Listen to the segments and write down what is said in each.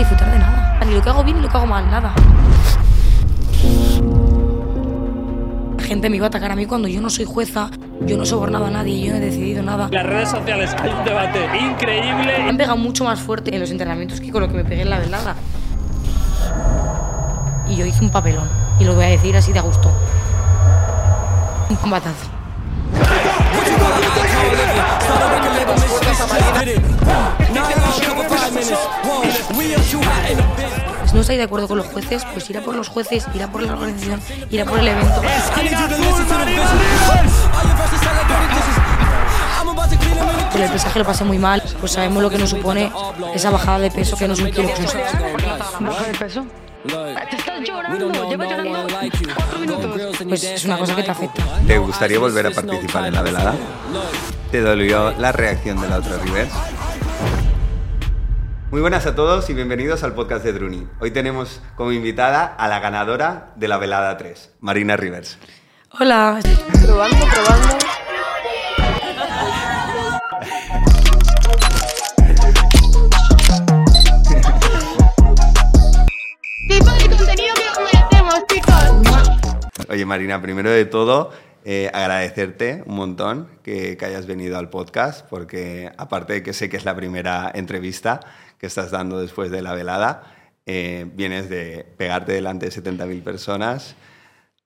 disfrutar de nada. Ni lo que hago bien ni lo que hago mal, nada. La gente me iba a atacar a mí cuando yo no soy jueza, yo no sobornado a nadie, yo no he decidido nada. Las redes sociales hay un debate increíble. Me han pegado mucho más fuerte en los entrenamientos que con lo que me pegué en la velada. Y yo hice un papelón. Y lo voy a decir así de a gusto. Un combatazo. Si no estáis de acuerdo con los jueces, pues irá por los jueces, irá por la organización, irá por el evento. Con el pesaje lo pasé muy mal, pues sabemos lo que nos supone esa bajada de peso que no es un kilo. ¿Baja de peso? Te estás llorando, llevas llorando cuatro minutos. Pues es una cosa que te afecta. ¿Te gustaría volver a participar en la velada? ¿Te dolió la reacción de la otra Rivers? Muy buenas a todos y bienvenidos al podcast de Druni. Hoy tenemos como invitada a la ganadora de la velada 3, Marina Rivers. Hola. Probando, probando. tipo de contenido que merecemos, chicos. Oye Marina, primero de todo, eh, agradecerte un montón que, que hayas venido al podcast, porque aparte de que sé que es la primera entrevista que estás dando después de la velada, eh, vienes de pegarte delante de 70.000 personas,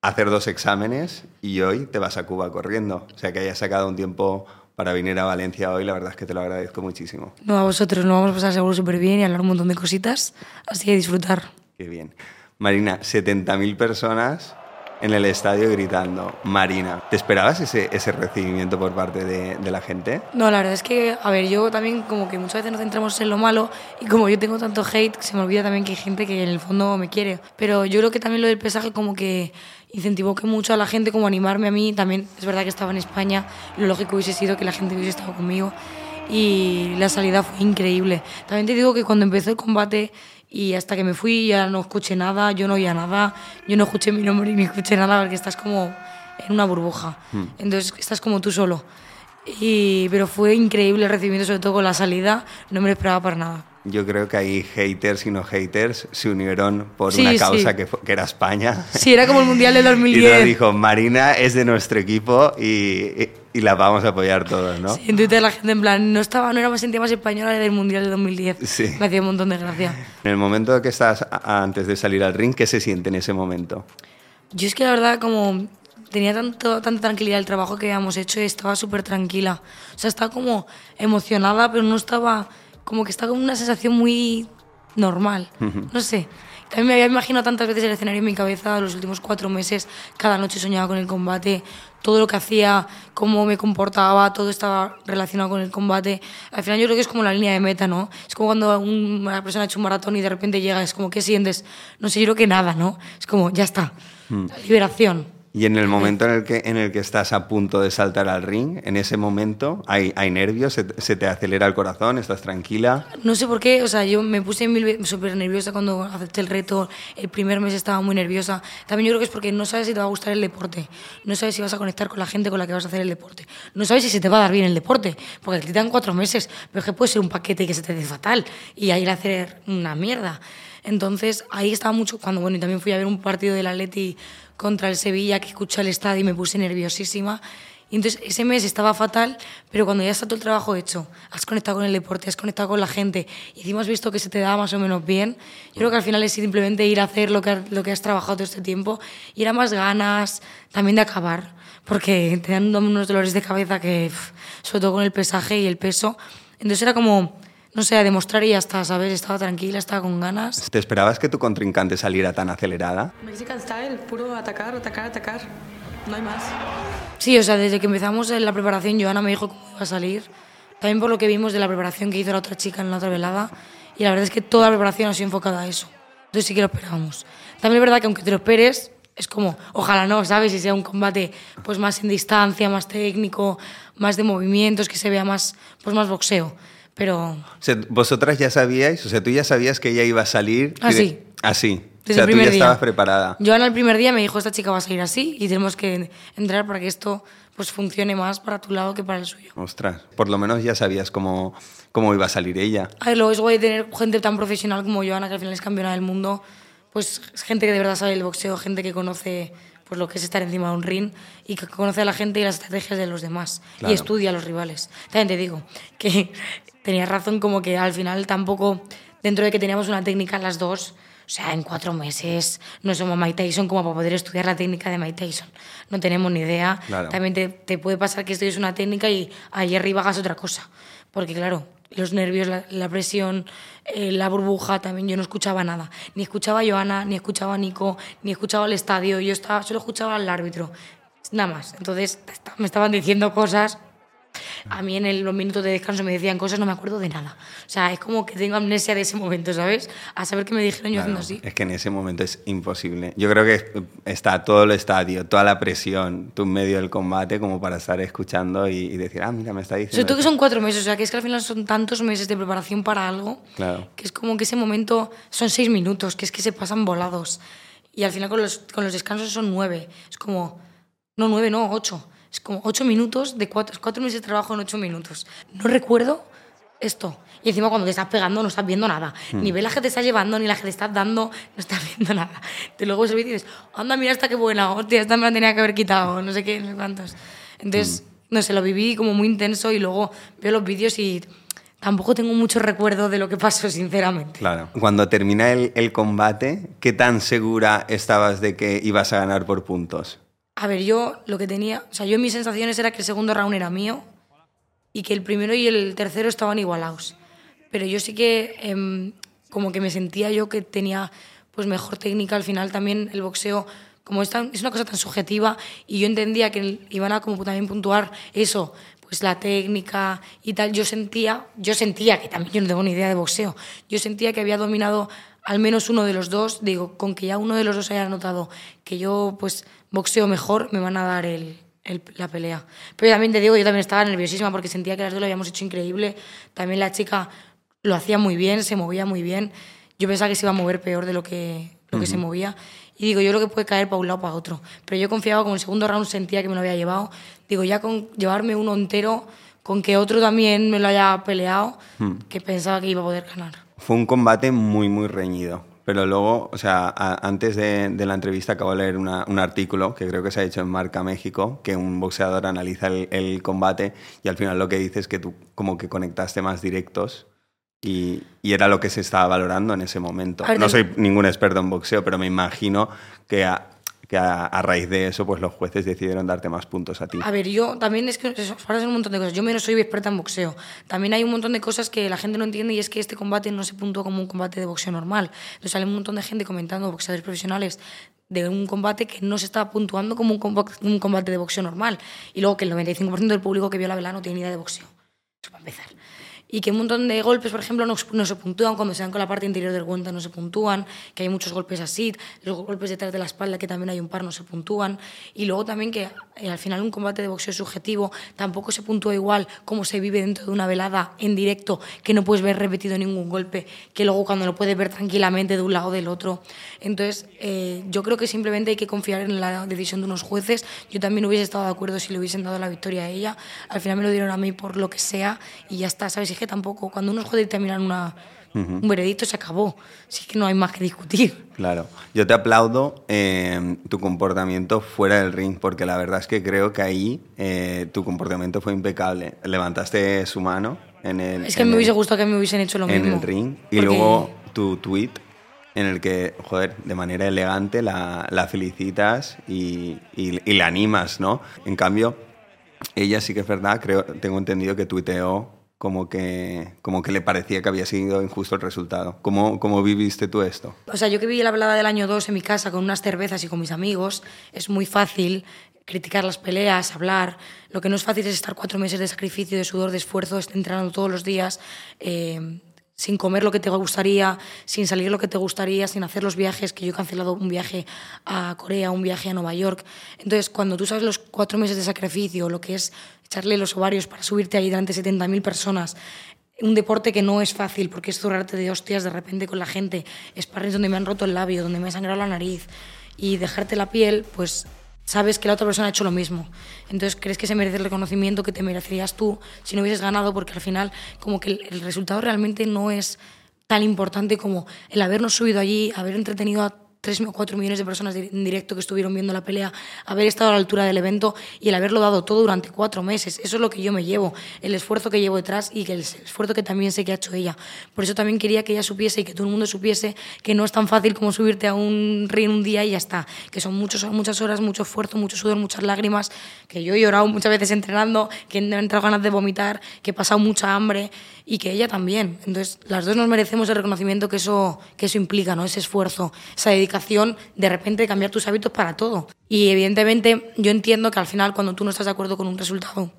hacer dos exámenes y hoy te vas a Cuba corriendo. O sea, que hayas sacado un tiempo para venir a Valencia hoy, la verdad es que te lo agradezco muchísimo. No, a vosotros, nos vamos a pasar seguro súper bien y hablar un montón de cositas. Así que disfrutar. Qué bien. Marina, 70.000 personas en el estadio gritando, Marina. ¿Te esperabas ese, ese recibimiento por parte de, de la gente? No, la verdad es que, a ver, yo también como que muchas veces nos centramos en lo malo y como yo tengo tanto hate, se me olvida también que hay gente que en el fondo me quiere. Pero yo creo que también lo del pesaje como que incentivó que mucho a la gente como animarme a mí. También es verdad que estaba en España, lo lógico hubiese sido que la gente hubiese estado conmigo y la salida fue increíble. También te digo que cuando empezó el combate y hasta que me fui ya no escuché nada, yo no oía nada, yo no escuché mi nombre ni escuché nada porque estás como en una burbuja. Entonces estás como tú solo. Y, pero fue increíble el recibimiento, sobre todo con la salida, no me lo esperaba para nada. Yo creo que ahí haters y no haters se unieron por Sí, una causa sí. que, que era España. Sí, era como el Mundial de Y nos 2010. dijo, Marina es de nuestro equipo y, y- y la vamos a apoyar todos, ¿no? Sí, en Twitter la gente en plan, no estaba, no era más sentía más española del Mundial de 2010. Sí. Me hacía un montón de gracia. En el momento que estás antes de salir al ring, ¿qué se siente en ese momento? Yo es que la verdad como tenía tanto, tanta tranquilidad el trabajo que habíamos hecho y estaba súper tranquila. O sea, estaba como emocionada, pero no estaba, como que estaba con una sensación muy normal. No sé. También me había imaginado tantas veces el escenario en mi cabeza los últimos cuatro meses. Cada noche soñaba con el combate, todo lo que hacía, cómo me comportaba, todo estaba relacionado con el combate. Al final yo creo que es como la línea de meta, ¿no? Es como cuando un- una persona ha hecho un maratón y de repente llega, es como, ¿qué sientes? No sé, yo creo que nada, ¿no? Es como, ya está. Liberación. Y en el momento en el que, en el que estás a punto de saltar al ring, en ese momento hay, hay nervios, se, te- se te acelera el corazón, estás tranquila. No sé por qué, o sea, yo me puse súper nerviosa cuando acepté el reto. El primer mes estaba muy nerviosa. También yo creo que es porque no sabes si te va a gustar el deporte. No sabes si vas a conectar con la gente con la que vas a hacer el deporte. No sabes si se te va a dar bien el deporte. Porque te dan cuatro meses, pero es que puede ser un paquete que se te dé fatal y ahí a hacer una mierda. Entonces ahí estaba mucho cuando, bueno, y también fui a ver un partido del Atleti contra el Sevilla que escuché el estadio y me puse nerviosísima. Y entonces ese mes estaba fatal, pero cuando ya está todo el trabajo hecho, has conectado con el deporte, has conectado con la gente y encima has visto que se te da más o menos bien, yo creo que al final es simplemente ir a hacer lo que, has- lo que has trabajado todo este tiempo y era más ganas también de acabar, porque te dan unos dolores de cabeza que, sobre todo con el pesaje y el peso, entonces era como, no sé, a demostrar y ya está, ¿sabes? Estaba tranquila, estaba con ganas. ¿Te esperabas que tu contrincante saliera tan acelerada? Mexican style, puro atacar, atacar, atacar. No hay más. Sí, o sea, desde que empezamos en la preparación, Joana me dijo cómo iba a salir. También por lo que vimos de la preparación que hizo la otra chica en la otra velada. Y la verdad es que toda la preparación ha sido enfocada a eso. Entonces sí que lo esperábamos. También es verdad que aunque te lo esperes, es como, ojalá no, ¿sabes? Y sea un combate pues más en distancia, más técnico, más de movimientos, que se vea más, pues más boxeo. Pero O sea, vosotras ya sabíais, o sea, tú ya sabías que ella iba a salir. y de- Así. Así. Desde o sea, tú ya día. estabas preparada. Joana el primer día me dijo, esta chica va a salir así y tenemos que entrar para que esto pues funcione más para tu lado que para el suyo. Ostras, por lo menos ya sabías cómo, cómo iba a salir ella. Luego es guay tener gente tan profesional como Joana, que al final es campeona del mundo, pues gente que de verdad sabe el boxeo, gente que conoce pues lo que es estar encima de un ring y que conoce a la gente y las estrategias de los demás Claro. y estudia a los rivales. También te digo que tenías razón como que al final tampoco, dentro de que teníamos una técnica las dos, o sea, en cuatro meses no somos Mike Tyson como para poder estudiar la técnica de Mike Tyson. No tenemos ni idea. Claro. También te, te puede pasar que estudies una técnica y ahí arriba hagas otra cosa. Porque claro, los nervios, la, la presión, eh, la burbuja, también yo no escuchaba nada. Ni escuchaba a Joana, ni escuchaba a Nico, ni escuchaba al estadio. Yo estaba, solo escuchaba al árbitro. Nada más. Entonces me estaban diciendo cosas. A mí en el- los minutos de descanso me decían cosas, no me acuerdo de nada. O sea, es como que tengo amnesia de ese momento, ¿sabes? A saber qué me dijeron yo Claro, haciendo así. Es que en ese momento es imposible. Yo creo que está todo el estadio, toda la presión, tú en medio del combate como para estar escuchando y, y decir, ah, mira, me está diciendo... Sobre todo que esto". son cuatro meses, o sea, que es que al final son tantos meses de preparación para algo, Claro. que es como que ese momento son seis minutos, que es que se pasan volados. Y al final con los, con los descansos son nueve. Es como, no nueve, no, ocho. Es como ocho minutos de cuatro, cuatro meses de trabajo en ocho minutos. No recuerdo esto. Y encima cuando te estás pegando no estás viendo nada. Ni ves la que te estás llevando, ni la que te estás dando, no estás viendo nada. Te luego se y dices, anda, mira esta qué buena, hostia, esta me la tenía que haber quitado, no sé qué, no sé cuántos. Entonces, no sé, lo viví como muy intenso y luego veo los vídeos y tampoco tengo mucho recuerdo de lo que pasó, sinceramente. Claro. Cuando termina el, el combate, ¿qué tan segura estabas de que ibas a ganar por puntos? A ver, yo lo que tenía, o sea, yo mis sensaciones era que el segundo round era mío y que el primero y el tercero estaban igualados. Pero yo sí que em, como que me sentía yo que tenía pues mejor técnica al final también el boxeo como es, tan- es una cosa tan subjetiva y yo entendía que iban a como también puntuar eso pues la técnica y tal yo sentía yo sentía que también yo no tengo ni idea de boxeo yo sentía que había dominado al menos uno de los dos digo con que ya uno de los dos haya notado que yo pues boxeo mejor me van a dar el, el- la pelea. Pero también te digo, yo también estaba nerviosísima porque sentía que las dos lo habíamos hecho increíble. También la chica lo hacía muy bien, se movía muy bien. Yo pensaba que se iba a mover peor de lo que, lo que se movía. Y digo, yo creo que puede caer para un lado o para otro. Pero yo confiaba, como el segundo round sentía que me lo había llevado. Digo, ya con llevarme uno entero, con que otro también me lo haya peleado, que pensaba que iba a poder ganar. Fue un combate muy, muy reñido. Pero luego, o sea, a- antes de, de la entrevista acabo de leer una- un artículo que creo que se ha hecho en Marca México, que un boxeador analiza el, el combate y al final lo que dice es que tú como que conectaste más directos y, y era lo que se estaba valorando en ese momento. Ver, No soy ningún experto en boxeo, pero me imagino que a, que a, a raíz de eso pues los jueces decidieron darte más puntos a ti. A ver, yo también es que eso, un montón de cosas. Yo menos soy experta en boxeo. También hay un montón de cosas que la gente no entiende y es que este combate no se puntúa como un combate de boxeo normal. Entonces sale un montón de gente comentando, boxeadores profesionales, de un combate que no se está puntuando como un, comba- un combate de boxeo normal. Y luego que el 95% del público que vio la vela no tiene idea de boxeo. Eso para empezar. Y que un montón de golpes, por ejemplo, no, no se puntúan, cuando se dan con la parte interior del guante no se puntúan, que hay muchos golpes así, los golpes detrás de la espalda, que también hay un par, no se puntúan. Y luego también que eh, al final un combate de boxeo subjetivo tampoco se puntúa igual como se vive dentro de una velada en directo, que no puedes ver repetido ningún golpe, que luego cuando lo puedes ver tranquilamente de un lado o del otro. Entonces, eh, yo creo que simplemente hay que confiar en la decisión de unos jueces. Yo también hubiese estado de acuerdo si le hubiesen dado la victoria a ella. Al final me lo dieron a mí por lo que sea y ya está, ¿sabes? Es que tampoco, cuando unos jueces terminan una, un veredicto, se acabó. Así que no hay más que discutir. Claro, yo te aplaudo eh, tu comportamiento fuera del ring, porque la verdad es que creo que ahí eh, tu comportamiento fue impecable. Levantaste su mano en el, Es que en me el- hubiese gustado que me hubiesen hecho lo en mismo. el ring y Porque- luego tu tweet en el que, joder, de manera elegante la, la felicitas y, y- y la animas, ¿no? En cambio, ella sí que es verdad, creo, tengo entendido que tuiteó como que, como que le parecía que había sido injusto el resultado. ¿Cómo, cómo viviste tú esto? O sea, yo que vi la velada del año 2 en mi casa con unas cervezas y con mis amigos, es muy fácil criticar las peleas, hablar. Lo que no es fácil es estar cuatro meses de sacrificio, de sudor, de esfuerzo, entrenando todos los días, eh, sin comer lo que te gustaría, sin salir lo que te gustaría, sin hacer los viajes, que yo he cancelado un viaje a Corea, un viaje a Nueva York. Entonces, cuando tú sabes los cuatro meses de sacrificio, lo que es echarle los ovarios para subirte ahí delante de 70.000 personas, un deporte que no es fácil porque es zurrarte de hostias de repente con la gente, sparrings donde me han roto el labio, donde me ha sangrado la nariz y dejarte la piel, pues sabes que la otra persona ha hecho lo mismo. Entonces crees que se merece el reconocimiento que te merecerías tú si no hubieses ganado, porque al final como que el, resultado realmente no es tan importante como el habernos subido allí, haber entretenido a 3 o 4 millones de personas en directo que estuvieron viendo la pelea, haber estado a la altura del evento y el haberlo dado todo durante cuatro meses. Eso es lo que yo me llevo, el esfuerzo que llevo detrás y el esfuerzo que también sé que ha hecho ella. Por eso también quería que ella supiese y que todo el mundo supiese que no es tan fácil como subirte a un ring un día y ya está, que son muchos, muchas horas, mucho esfuerzo, mucho sudor, muchas lágrimas, que yo he llorado muchas veces entrenando, que han entrado ganas de vomitar, que he pasado mucha hambre y que ella también. Entonces, las dos nos merecemos el reconocimiento que eso, que eso implica, ¿no? ese esfuerzo, esa dedicación de repente de cambiar tus hábitos para todo. Y evidentemente yo entiendo que al final cuando tú no estás de acuerdo con un resultado,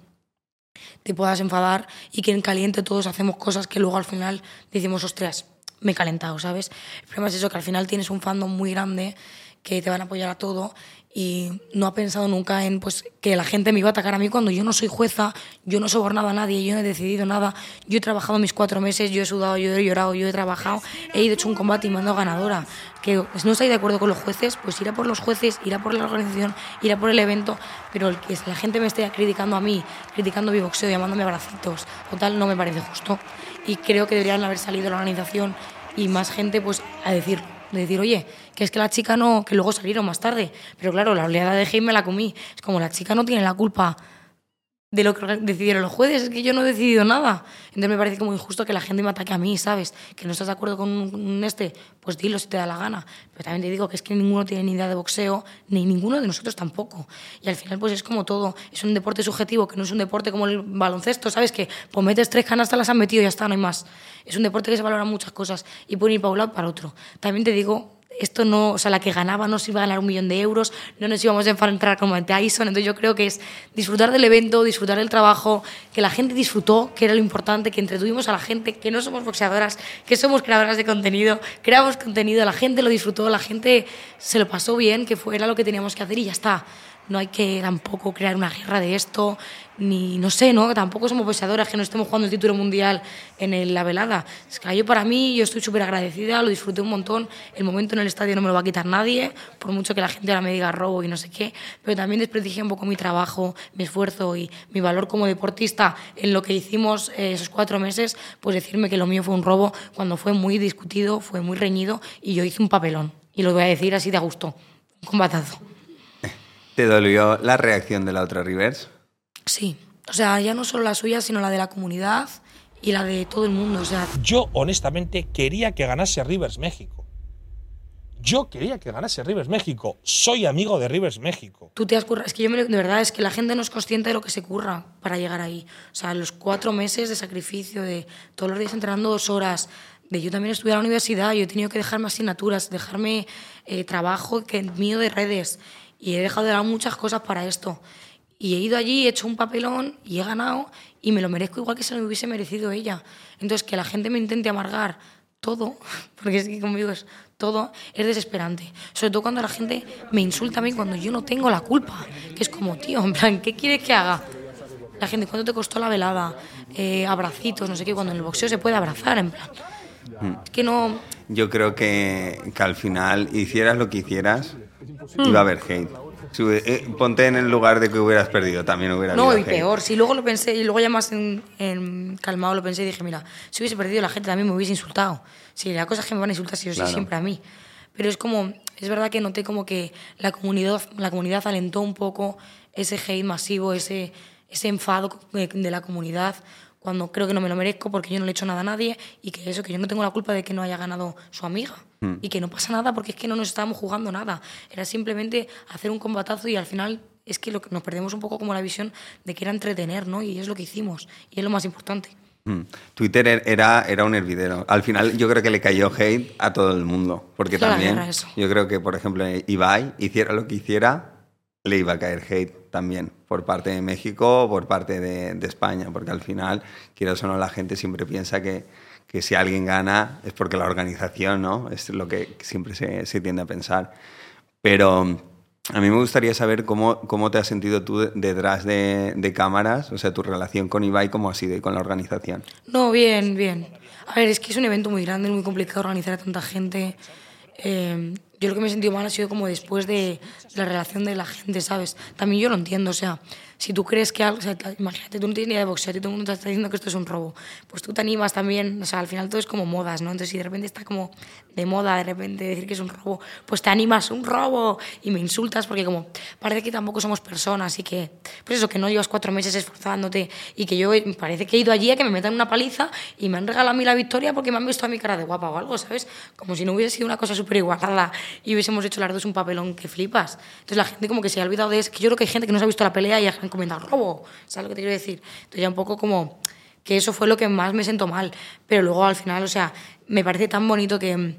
te puedas enfadar y que en caliente todos hacemos cosas que luego al final decimos, ostras, me he calentado, ¿sabes? El problema es eso, que al final tienes un fandom muy grande que te van a apoyar a todo y no ha pensado nunca en pues, que la gente me iba a atacar a mí cuando yo no soy jueza, yo no he sobornado a nadie, yo no he decidido nada, yo he trabajado mis cuatro meses, yo he sudado, yo he llorado, yo he trabajado, he ido hecho un combate y me ando ganadora. Que pues, no estáis de acuerdo con los jueces, pues irá por los jueces, irá por la organización, irá por el evento, pero el que la gente me esté criticando a mí, criticando mi boxeo, llamándome abracitos o tal, no me parece justo. Y creo que deberían haber salido la organización y más gente pues a decir de decir, oye, que es que la chica no, que luego salieron más tarde. Pero claro, la oleada de hate me la comí. Es como la chica no tiene la culpa de lo que decidieron los jueces, es que yo no he decidido nada. Entonces me parece como injusto que la gente me ataque a mí, ¿sabes? Que no estás de acuerdo con este, pues dilo si te da la gana. Pero también te digo que es que ninguno tiene ni idea de boxeo, ni ninguno de nosotros tampoco. Y al final pues es como todo, es un deporte subjetivo, que no es un deporte como el baloncesto, ¿sabes? Que pues metes tres canastas, las han metido y ya está, no hay más. Es un deporte que se valora muchas cosas y pueden ir para un lado para otro. También te digo esto no, o sea, la que ganaba no se iba a ganar un millón de euros, no nos íbamos a enfrentar como Tyson, entonces yo creo que es disfrutar del evento, disfrutar del trabajo, que la gente disfrutó, que era lo importante, que entretuvimos a la gente, que no somos boxeadoras, que somos creadoras de contenido, creamos contenido, la gente lo disfrutó, la gente se lo pasó bien, que fue, era lo que teníamos que hacer y ya está no hay que tampoco crear una guerra de esto, ni no sé, ¿no? Tampoco somos boxeadoras que no estemos jugando el título mundial en la velada. Es que yo para mí, yo estoy súper agradecida, lo disfruté un montón. El momento en el estadio no me lo va a quitar nadie, por mucho que la gente ahora me diga robo y no sé qué, pero también desprestigié un poco mi trabajo, mi esfuerzo y mi valor como deportista en lo que hicimos eh, esos cuatro meses, pues decirme que lo mío fue un robo cuando fue muy discutido, fue muy reñido y yo hice un papelón. Y lo voy a decir así de gusto, un combatazo. ¿Te dolió la reacción de la otra Rivers? Sí, o sea, ya no solo la suya, sino la de la comunidad y la de todo el mundo. O sea, yo honestamente quería que ganase Rivers México. Yo quería que ganase Rivers México. Soy amigo de Rivers México. Tú te has currado. Es que yo me, de verdad es que la gente no es consciente de lo que se curra para llegar ahí. O sea, los cuatro meses de sacrificio, de todos los días entrenando dos horas, de yo también estudiar a la universidad, yo he tenido que dejarme asignaturas, dejarme eh, trabajo que mío de redes y he dejado de dar muchas cosas para esto. Y he ido allí, he hecho un papelón y he ganado y me lo merezco igual que se lo hubiese merecido ella. Entonces, que la gente me intente amargar todo, porque es que conmigo es todo, es desesperante. Sobre todo cuando la gente me insulta a mí cuando yo no tengo la culpa. Que es como, tío, en plan, ¿qué quieres que haga? La gente, ¿cuánto te costó la velada? Eh, abracitos, no sé qué, cuando en el boxeo se puede abrazar, en plan. Mm. Es que no... Yo creo que, que al final, hicieras lo que hicieras, iba a haber hate. Eh, ponte en el lugar de que hubieras perdido, también hubiera No, y peor. Si luego lo pensé, y luego ya más en, calmado lo pensé y dije, mira, si hubiese perdido la gente también me hubiese insultado. Si la cosa es que me van a insultar, si yo soy siempre a mí. Pero es como, es verdad que noté como que la comunidad, la comunidad alentó un poco ese hate masivo, ese, ese enfado de la comunidad cuando creo que no me lo merezco porque yo no le he hecho nada a nadie y que eso, que yo no tengo la culpa de que no haya ganado su amiga mm. y que no pasa nada porque es que no nos estábamos jugando nada. Era simplemente hacer un combatazo y al final es que, lo que nos perdemos un poco como la visión de que era entretener, ¿no? Y es lo que hicimos y es lo más importante. Mm. Twitter er, era, era un hervidero. Al final yo creo que le cayó hate a todo el mundo. Porque también yo creo que, por ejemplo, Ibai hiciera lo que hiciera, le iba a caer hate también por parte de México o por parte de, España, porque al final, quieras o no, la gente siempre piensa que, que, si alguien gana es porque la organización, ¿no? Es lo que siempre se, se tiende a pensar. Pero a mí me gustaría saber cómo, cómo te has sentido tú detrás de, de, cámaras, o sea, tu relación con Ibai, cómo ha sido y con la organización. No, bien, bien. A ver, es que es un evento muy grande, muy complicado organizar a tanta gente. Eh, yo lo que me he sentido mal ha sido como después de la relación de la gente, ¿sabes? También yo lo entiendo, o sea, si tú crees que algo, o sea, imagínate, tú no tienes ni idea de boxeo y todo el mundo te está diciendo que esto es un robo, pues tú te animas también, o sea, al final todo es como modas, ¿no? Entonces si de repente está como de moda, de repente decir que es un robo, pues te animas, un robo, y me insultas porque como parece que tampoco somos personas y que, pues eso, que no llevas cuatro meses esforzándote y que yo parece que he ido allí a que me metan una paliza y me han regalado a mí la victoria porque me han visto a mi cara de guapa o algo, ¿sabes? Como si no hubiese sido una cosa súper igualada y hubiésemos hecho las dos un papelón que flipas. Entonces la gente como que se ha olvidado de eso, que yo creo que hay gente que no se ha visto la pelea y han comentado robo, ¿sabes lo que te quiero decir? Entonces ya un poco como que eso fue lo que más me sentó mal, pero luego al final, o sea, me parece tan bonito que,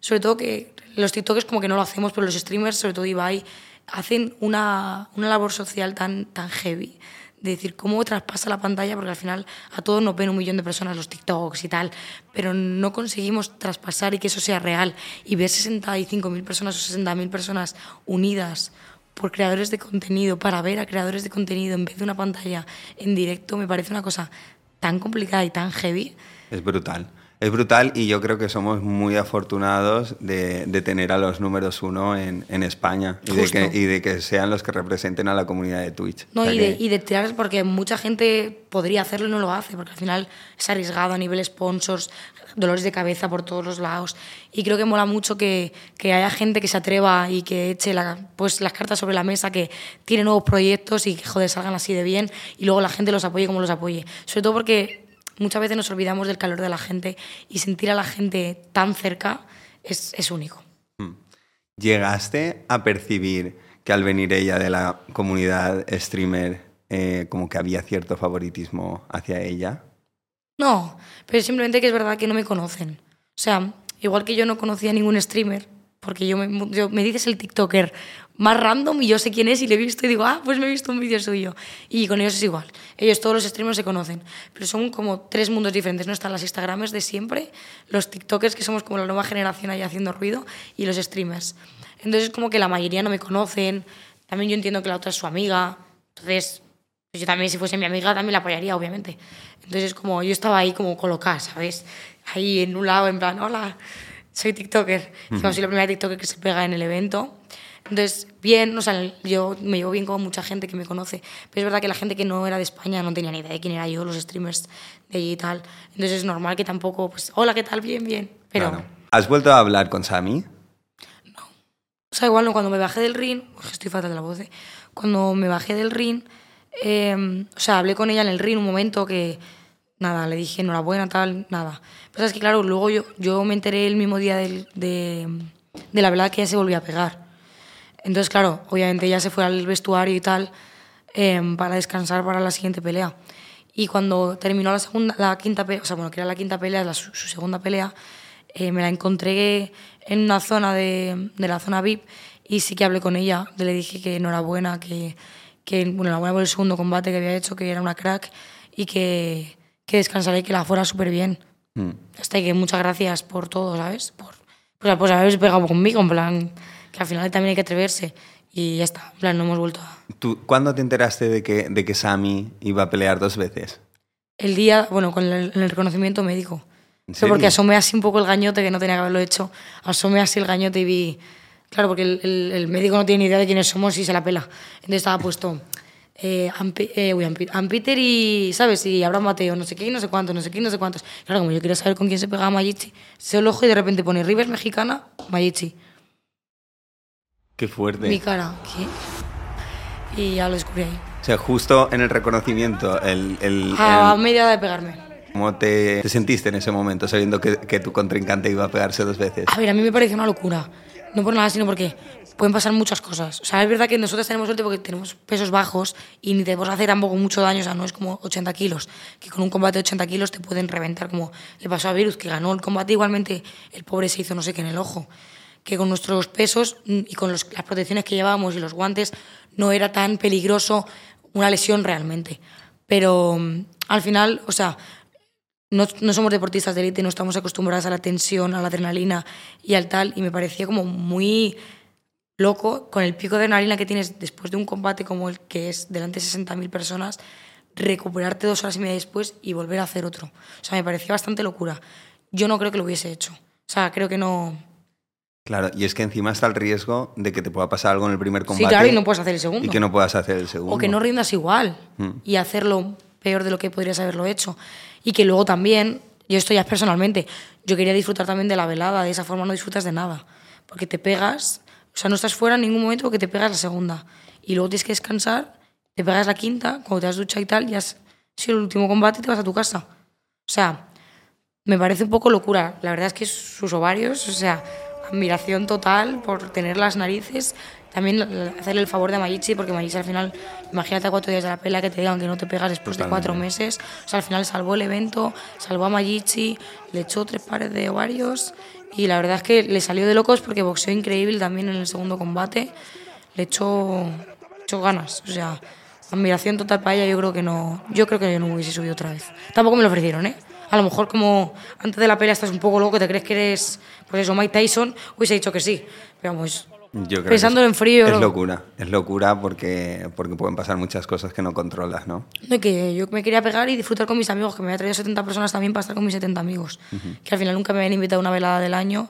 sobre todo que los TikTokers como que no lo hacemos, pero los streamers, sobre todo Ibai, hacen una, una labor social tan, tan heavy de decir cómo traspasa la pantalla, porque al final a todos nos ven un millón de personas los TikToks y tal, pero no conseguimos traspasar y que eso sea real. Y ver 65.000 personas o 60.000 personas unidas por creadores de contenido, para ver a creadores de contenido en vez de una pantalla en directo, me parece una cosa tan complicada y tan heavy. Es brutal. Es brutal y yo creo que somos muy afortunados de, de tener a los números uno en, en España y de, que, y de, que, sean los que representen a la comunidad de Twitch. No, o sea y, que, de, y de tirar, porque mucha gente podría hacerlo y no lo hace, porque al final es arriesgado a nivel sponsors, dolores de cabeza por todos los lados. Y creo que mola mucho que, que haya gente que se atreva y que eche la, pues, las cartas sobre la mesa, que tiene nuevos proyectos y que, joder, salgan así de bien y luego la gente los apoye como los apoye. Sobre todo porque muchas veces nos olvidamos del calor de la gente y sentir a la gente tan cerca es, es único. ¿Llegaste a percibir que al venir ella de la comunidad streamer, eh, como que había cierto favoritismo hacia ella? No, pero simplemente que es verdad que no me conocen. O sea, igual que yo no conocía a ningún streamer, porque yo me, yo, me dices el TikToker más random y yo sé quién es y le he visto y digo, ah, pues me he visto un vídeo suyo. Y con ellos es igual. Ellos, todos los streamers se conocen, pero son como tres mundos diferentes. No están las Instagramers de siempre, los TikTokers, que somos como la nueva generación ahí haciendo ruido, y los streamers. Entonces es como que la mayoría no me conocen. También yo entiendo que la otra es su amiga. Entonces, pues yo también, si fuese mi amiga, también la apoyaría, obviamente. Entonces es como, yo estaba ahí como colocada, ¿sabes? Ahí en un lado, en plan, hola, soy TikToker. Uh -huh. Soy la primera TikToker que se pega en el evento. Entonces, bien, o sea, yo me llevo bien con mucha gente que me conoce, pero es verdad que la gente que no era de España no tenía ni idea de quién era yo, los streamers de allí y tal. Entonces es normal que tampoco, pues, hola, ¿qué tal? Bien, bien. Pero... Claro. ¿Has vuelto a hablar con Sami? No. O sea, igual no, cuando me bajé del ring, estoy fatal de la voz, ¿eh? cuando me bajé del ring, eh, o sea, hablé con ella en el ring un momento que, nada, le dije enhorabuena, tal, nada. Pero es que, claro, luego yo, yo me enteré el mismo día del, de, de la verdad que ella se volvió a pegar. Entonces, claro, obviamente ella se fue al vestuario y tal eh, para descansar para la siguiente pelea. Y cuando terminó la, segunda, la quinta pelea, o sea, bueno, que era la quinta pelea, la, su, su, segunda pelea, eh, me la encontré en una zona de, de, la zona VIP y sí que hablé con ella. Le dije que enhorabuena, que, que bueno, enhorabuena por el segundo combate que había hecho, que era una crack y que, que descansaré y que la fuera súper bien. Mm. Hasta que muchas gracias por todo, ¿sabes? Por pues, pues haberse pegado conmigo, en plan que al final también hay que atreverse. Y ya está, en plan, no hemos vuelto a... ¿Tú, ¿Cuándo te enteraste de que, de que Sami iba a pelear dos veces? El día, bueno, con el, el reconocimiento médico. Pero porque asomé así un poco el gañote, que no tenía que haberlo hecho. Asomé así el gañote y vi... Claro, porque el, el, el médico no tiene ni idea de quiénes somos y se la pela. Entonces estaba puesto... Eh, Amp eh, uy, Amp Peter y, ¿sabes? Y Abraham Mateo, no sé qué, no sé cuántos, no sé qué, no sé cuántos. Claro, como yo quería saber con quién se pegaba Mayichi, se el ojo y de repente pone Rivers mexicana, Mayichi. Qué fuerte. Mi cara, ¿qué? Y ya lo descubrí ahí. O sea, justo en el reconocimiento, el... el a el... media de pegarme. ¿Cómo te, te, sentiste en ese momento, sabiendo que, que, tu contrincante iba a pegarse dos veces? A ver, a mí me pareció una locura. No por nada, sino porque pueden pasar muchas cosas. O sea, es verdad que nosotros tenemos suerte porque tenemos pesos bajos y ni te puedes hacer tampoco mucho daño, o sea, no es como 80 kilos, que con un combate de 80 kilos te pueden reventar, como le pasó a Virus, que ganó el combate igualmente, el pobre se hizo no sé qué en el ojo. Que con nuestros pesos y con las protecciones que llevábamos y los guantes no era tan peligroso una lesión realmente. Pero al final, o sea, no, no, somos deportistas de élite, no estamos acostumbrados a la tensión, a la adrenalina y al tal, y me parecía como muy loco con el pico de adrenalina que tienes después de un combate como el que es delante de 60.000 personas, recuperarte dos horas y media después y volver a hacer otro. O sea, me parecía bastante locura. Yo no creo que lo hubiese hecho. O sea, creo que no... Claro, y es que encima está el riesgo de que te pueda pasar algo en el primer combate. Sí, claro, y no puedes hacer el segundo. Y que no puedas hacer el segundo. O que no rindas igual Mm. y hacerlo peor de lo que podrías haberlo hecho. Y que luego también, yo esto ya es personalmente, yo quería disfrutar también de la velada, de esa forma no disfrutas de nada. Porque te pegas, o sea, no estás fuera en ningún momento porque te pegas la segunda. Y luego tienes que descansar, te pegas la quinta, cuando te has duchado y tal, ya has sido el último combate y te vas a tu casa. O sea, me parece un poco locura. La verdad es que sus ovarios, o sea, admiración total por tener las narices. También hacerle el favor de Mayichi, porque Mayichi al final, imagínate a cuatro días de la pelea que te digan que no te pegas después de cuatro meses. O sea, al final salvó el evento, salvó a Mayichi, le echó tres pares de ovarios y la verdad es que le salió de locos porque boxeó increíble también en el segundo combate. Le echó, echó ganas, o sea, admiración total para ella. Yo creo que no, yo creo que yo no hubiese subido otra vez. Tampoco me lo ofrecieron, ¿eh? A lo mejor como antes de la pelea estás un poco loco, te crees que eres, pues eso, Mike Tyson, hubiese dicho que sí. Pero vamos, Yo creo que pensándolo es- en frío, Es locura, es locura porque, porque pueden pasar muchas cosas que no controlas, ¿no? Que yo me quería pegar y disfrutar con mis amigos, que me había traído 70 personas también para estar con mis 70 amigos. Que al final nunca me habían invitado a una velada del año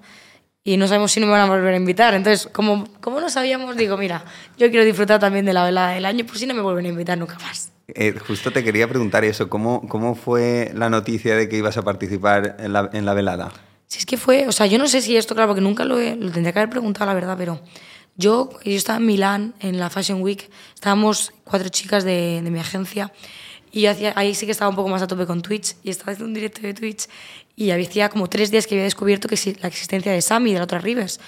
y no sabemos si no me van a volver a invitar. Entonces, como, como no sabíamos, digo, mira, yo quiero disfrutar también de la velada del año, por si no me vuelven a invitar nunca más. Eh, justo te quería preguntar eso, ¿cómo, ¿cómo fue la noticia de que ibas a participar en la, en la velada? Si es que fue, o sea, yo no sé si esto, claro, porque nunca lo, he- lo tendría que haber preguntado, la verdad, pero yo, yo estaba en Milán, en la Fashion Week, estábamos cuatro chicas de, de mi agencia y yo hacía, ahí sí que estaba un poco más a tope con Twitch y estaba haciendo un directo de Twitch y había como tres días que había descubierto que la existencia de Sammy, de la otra Rivers.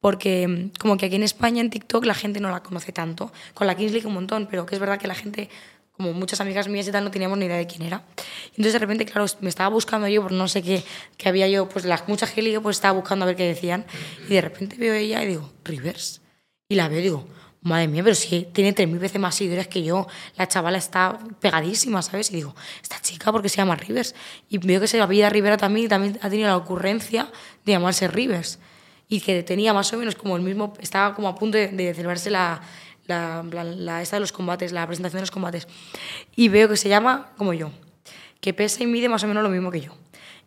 Porque mm, como que aquí en España, en TikTok, la gente no la conoce tanto. Con la Kings League un montón, pero que es verdad que la gente, como muchas amigas mías y tal, no teníamos ni idea de quién era. Entonces de repente, claro, me estaba buscando yo por no sé qué, que había yo, pues las muchas que ligo, pues estaba buscando a ver qué decían. Y de repente veo a ella y digo, Rivers. Y la veo y digo, madre mía, pero si tiene 3.000 veces más seguidores que yo, la chavala está pegadísima, ¿sabes? Y digo, esta chica, ¿por qué se llama Rivers? Y veo que se apellida Rivera también y también ha tenido la ocurrencia de llamarse Rivers. Y que tenía más o menos como el mismo, estaba como a punto de, de celebrarse la, la, la- la- esta de los combates, la presentación de los combates. Y veo que se llama como yo, que pesa y mide más o menos lo mismo que yo.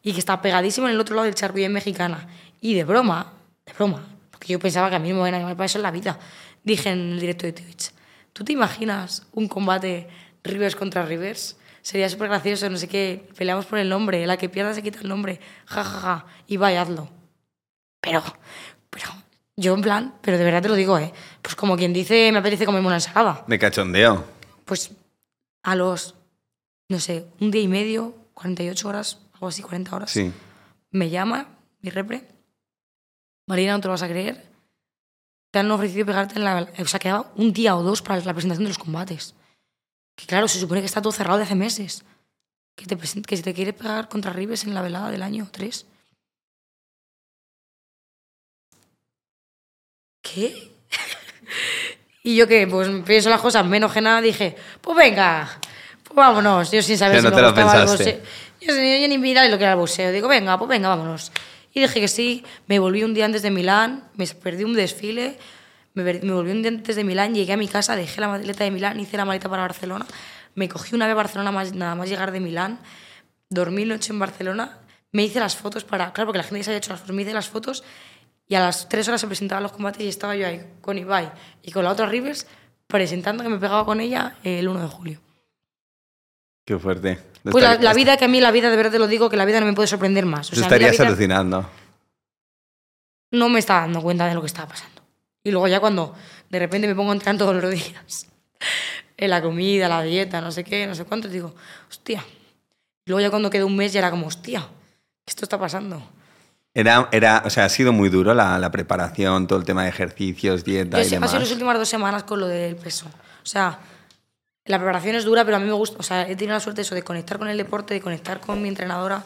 Y que está pegadísimo en el otro lado del es mexicana. Y de broma, de broma, porque yo pensaba que a mí no me iban a llamar para eso en la vida. Dije en el directo de Twitch, ¿tú te imaginas un combate Rivers contra Rivers? Sería súper gracioso, no sé qué, peleamos por el nombre, la que pierda se quita el nombre, ja, ja, ja, y vaya, hazlo. Pero, pero, yo en plan, pero de verdad te lo digo, ¿eh? Pues como quien dice, me apetece comerme una ensalada. De cachondeo. Pues a los, no sé, un día y medio, 48 horas, algo así, 40 horas, Sí. me llama mi repre. Marina, no te lo vas a creer. Te han ofrecido pegarte en la... O sea, quedaba un día o dos para la presentación de los combates. Que claro, se supone que está todo cerrado de hace meses. Que, te present- que se te quiere pegar contra Rives en la velada del año 3. ¿Qué? y yo que pues pienso las cosas menos que nada, dije, pues venga, pues vámonos. Yo sin saber si no me gustaba el boxeo. Yo, yo ni mirar lo que era el boxeo. Digo, venga, pues venga, vámonos. Y dije que sí. Me volví un día antes de Milán, me perdí un desfile, me, me volví un día antes de Milán, llegué a mi casa, dejé la maleta de Milán, hice la maleta para Barcelona, me cogí una vez a Barcelona más, nada más llegar de Milán, dormí noche en Barcelona, me hice las fotos para... Claro, porque la gente ya se había hecho las fotos, me hice las fotos y a las tres horas se presentaban los combates y estaba yo ahí con Ibai y con la otra Rivers presentando que me pegaba con ella el 1 de julio. Qué fuerte. Lo Pues la, la vida, que a mí la vida, de verdad te lo digo, que la vida no me puede sorprender más. O sea, estarías vida alucinando. no me estaba dando cuenta de lo que estaba pasando. Y luego ya cuando de repente me pongo a entrenar todos los días, en la comida, la dieta, no sé qué, no sé cuánto, digo, hostia. Y luego ya cuando quedó un mes ya era como, hostia, esto está pasando. Era, era, o sea, ha sido muy duro la, la preparación, todo el tema de ejercicios, dieta Yo y he sido demás. las últimas dos semanas con lo del peso. O sea, la preparación es dura, pero a mí me gusta. O sea, he tenido la suerte eso de conectar con el deporte, de conectar con mi entrenadora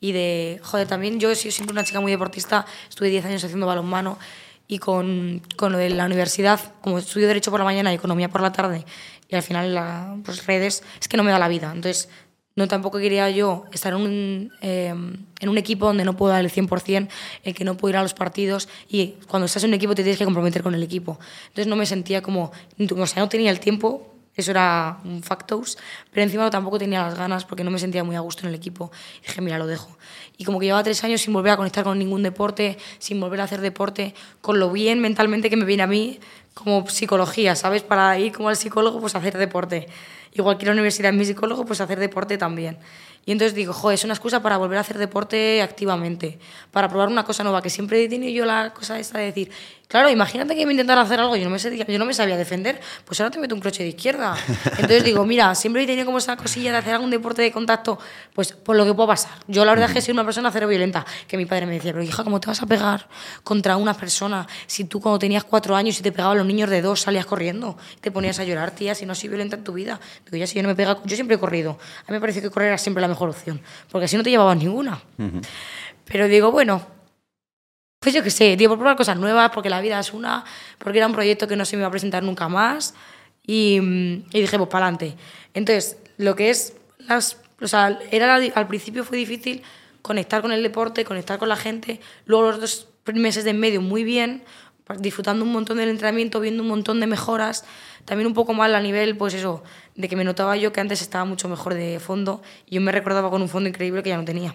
y de. Joder, también yo he sido siempre una chica muy deportista. Estuve 10 años haciendo balonmano y con, con lo de la universidad, como estudio Derecho por la mañana y Economía por la tarde, y al final la, pues redes, es que no me da la vida. Entonces, no tampoco quería yo estar en un, eh, en un equipo donde no puedo dar el 100%, en que no puedo ir a los partidos y cuando estás en un equipo te tienes que comprometer con el equipo. Entonces no me sentía como, o sea, no tenía el tiempo Eso era un factors. Pero encima tampoco tenía las ganas porque no me sentía muy a gusto en el equipo. Y dije, mira, lo dejo. Y como que llevaba tres años sin volver a conectar con ningún deporte, sin volver a hacer deporte, con lo bien mentalmente que me viene a mí como psicología, ¿sabes? Para ir como al psicólogo, pues hacer deporte. Igual que la universidad mi psicólogo, pues hacer deporte también. Y entonces digo, joder, es una excusa para volver a hacer deporte activamente, para probar una cosa nueva, que siempre he tenido yo la cosa esta de decir, claro, imagínate que me intentara hacer algo, yo no me, sé- yo no me sabía defender, pues ahora te meto un croche de izquierda. Entonces digo, mira, siempre he tenido como esa cosilla de hacer algún deporte de contacto, pues por lo que pueda pasar. Yo la verdad es que soy una persona cero violenta, que mi padre me decía, pero hija, ¿cómo te vas a pegar contra una persona si tú cuando tenías cuatro años y te pegaban los niños de dos salías corriendo? Te ponías a llorar, tía, si no soy violenta en tu vida. Digo, ya si yo no me pega, yo siempre he corrido. A mí me parece que correr era siempre la mejor opción, porque así no te llevabas ninguna. Pero digo, bueno, pues yo qué sé, digo, por probar cosas nuevas, porque la vida es una, porque era un proyecto que no se me iba a presentar nunca más. Y, y dije, pues para adelante. Entonces, lo que es las. O sea, era, al principio fue difícil conectar con el deporte, conectar con la gente. Luego, los dos meses de en medio, muy bien, disfrutando un montón del entrenamiento, viendo un montón de mejoras. También un poco mal a nivel, pues eso, de que me notaba yo que antes estaba mucho mejor de fondo y yo me recordaba con un fondo increíble que ya no tenía.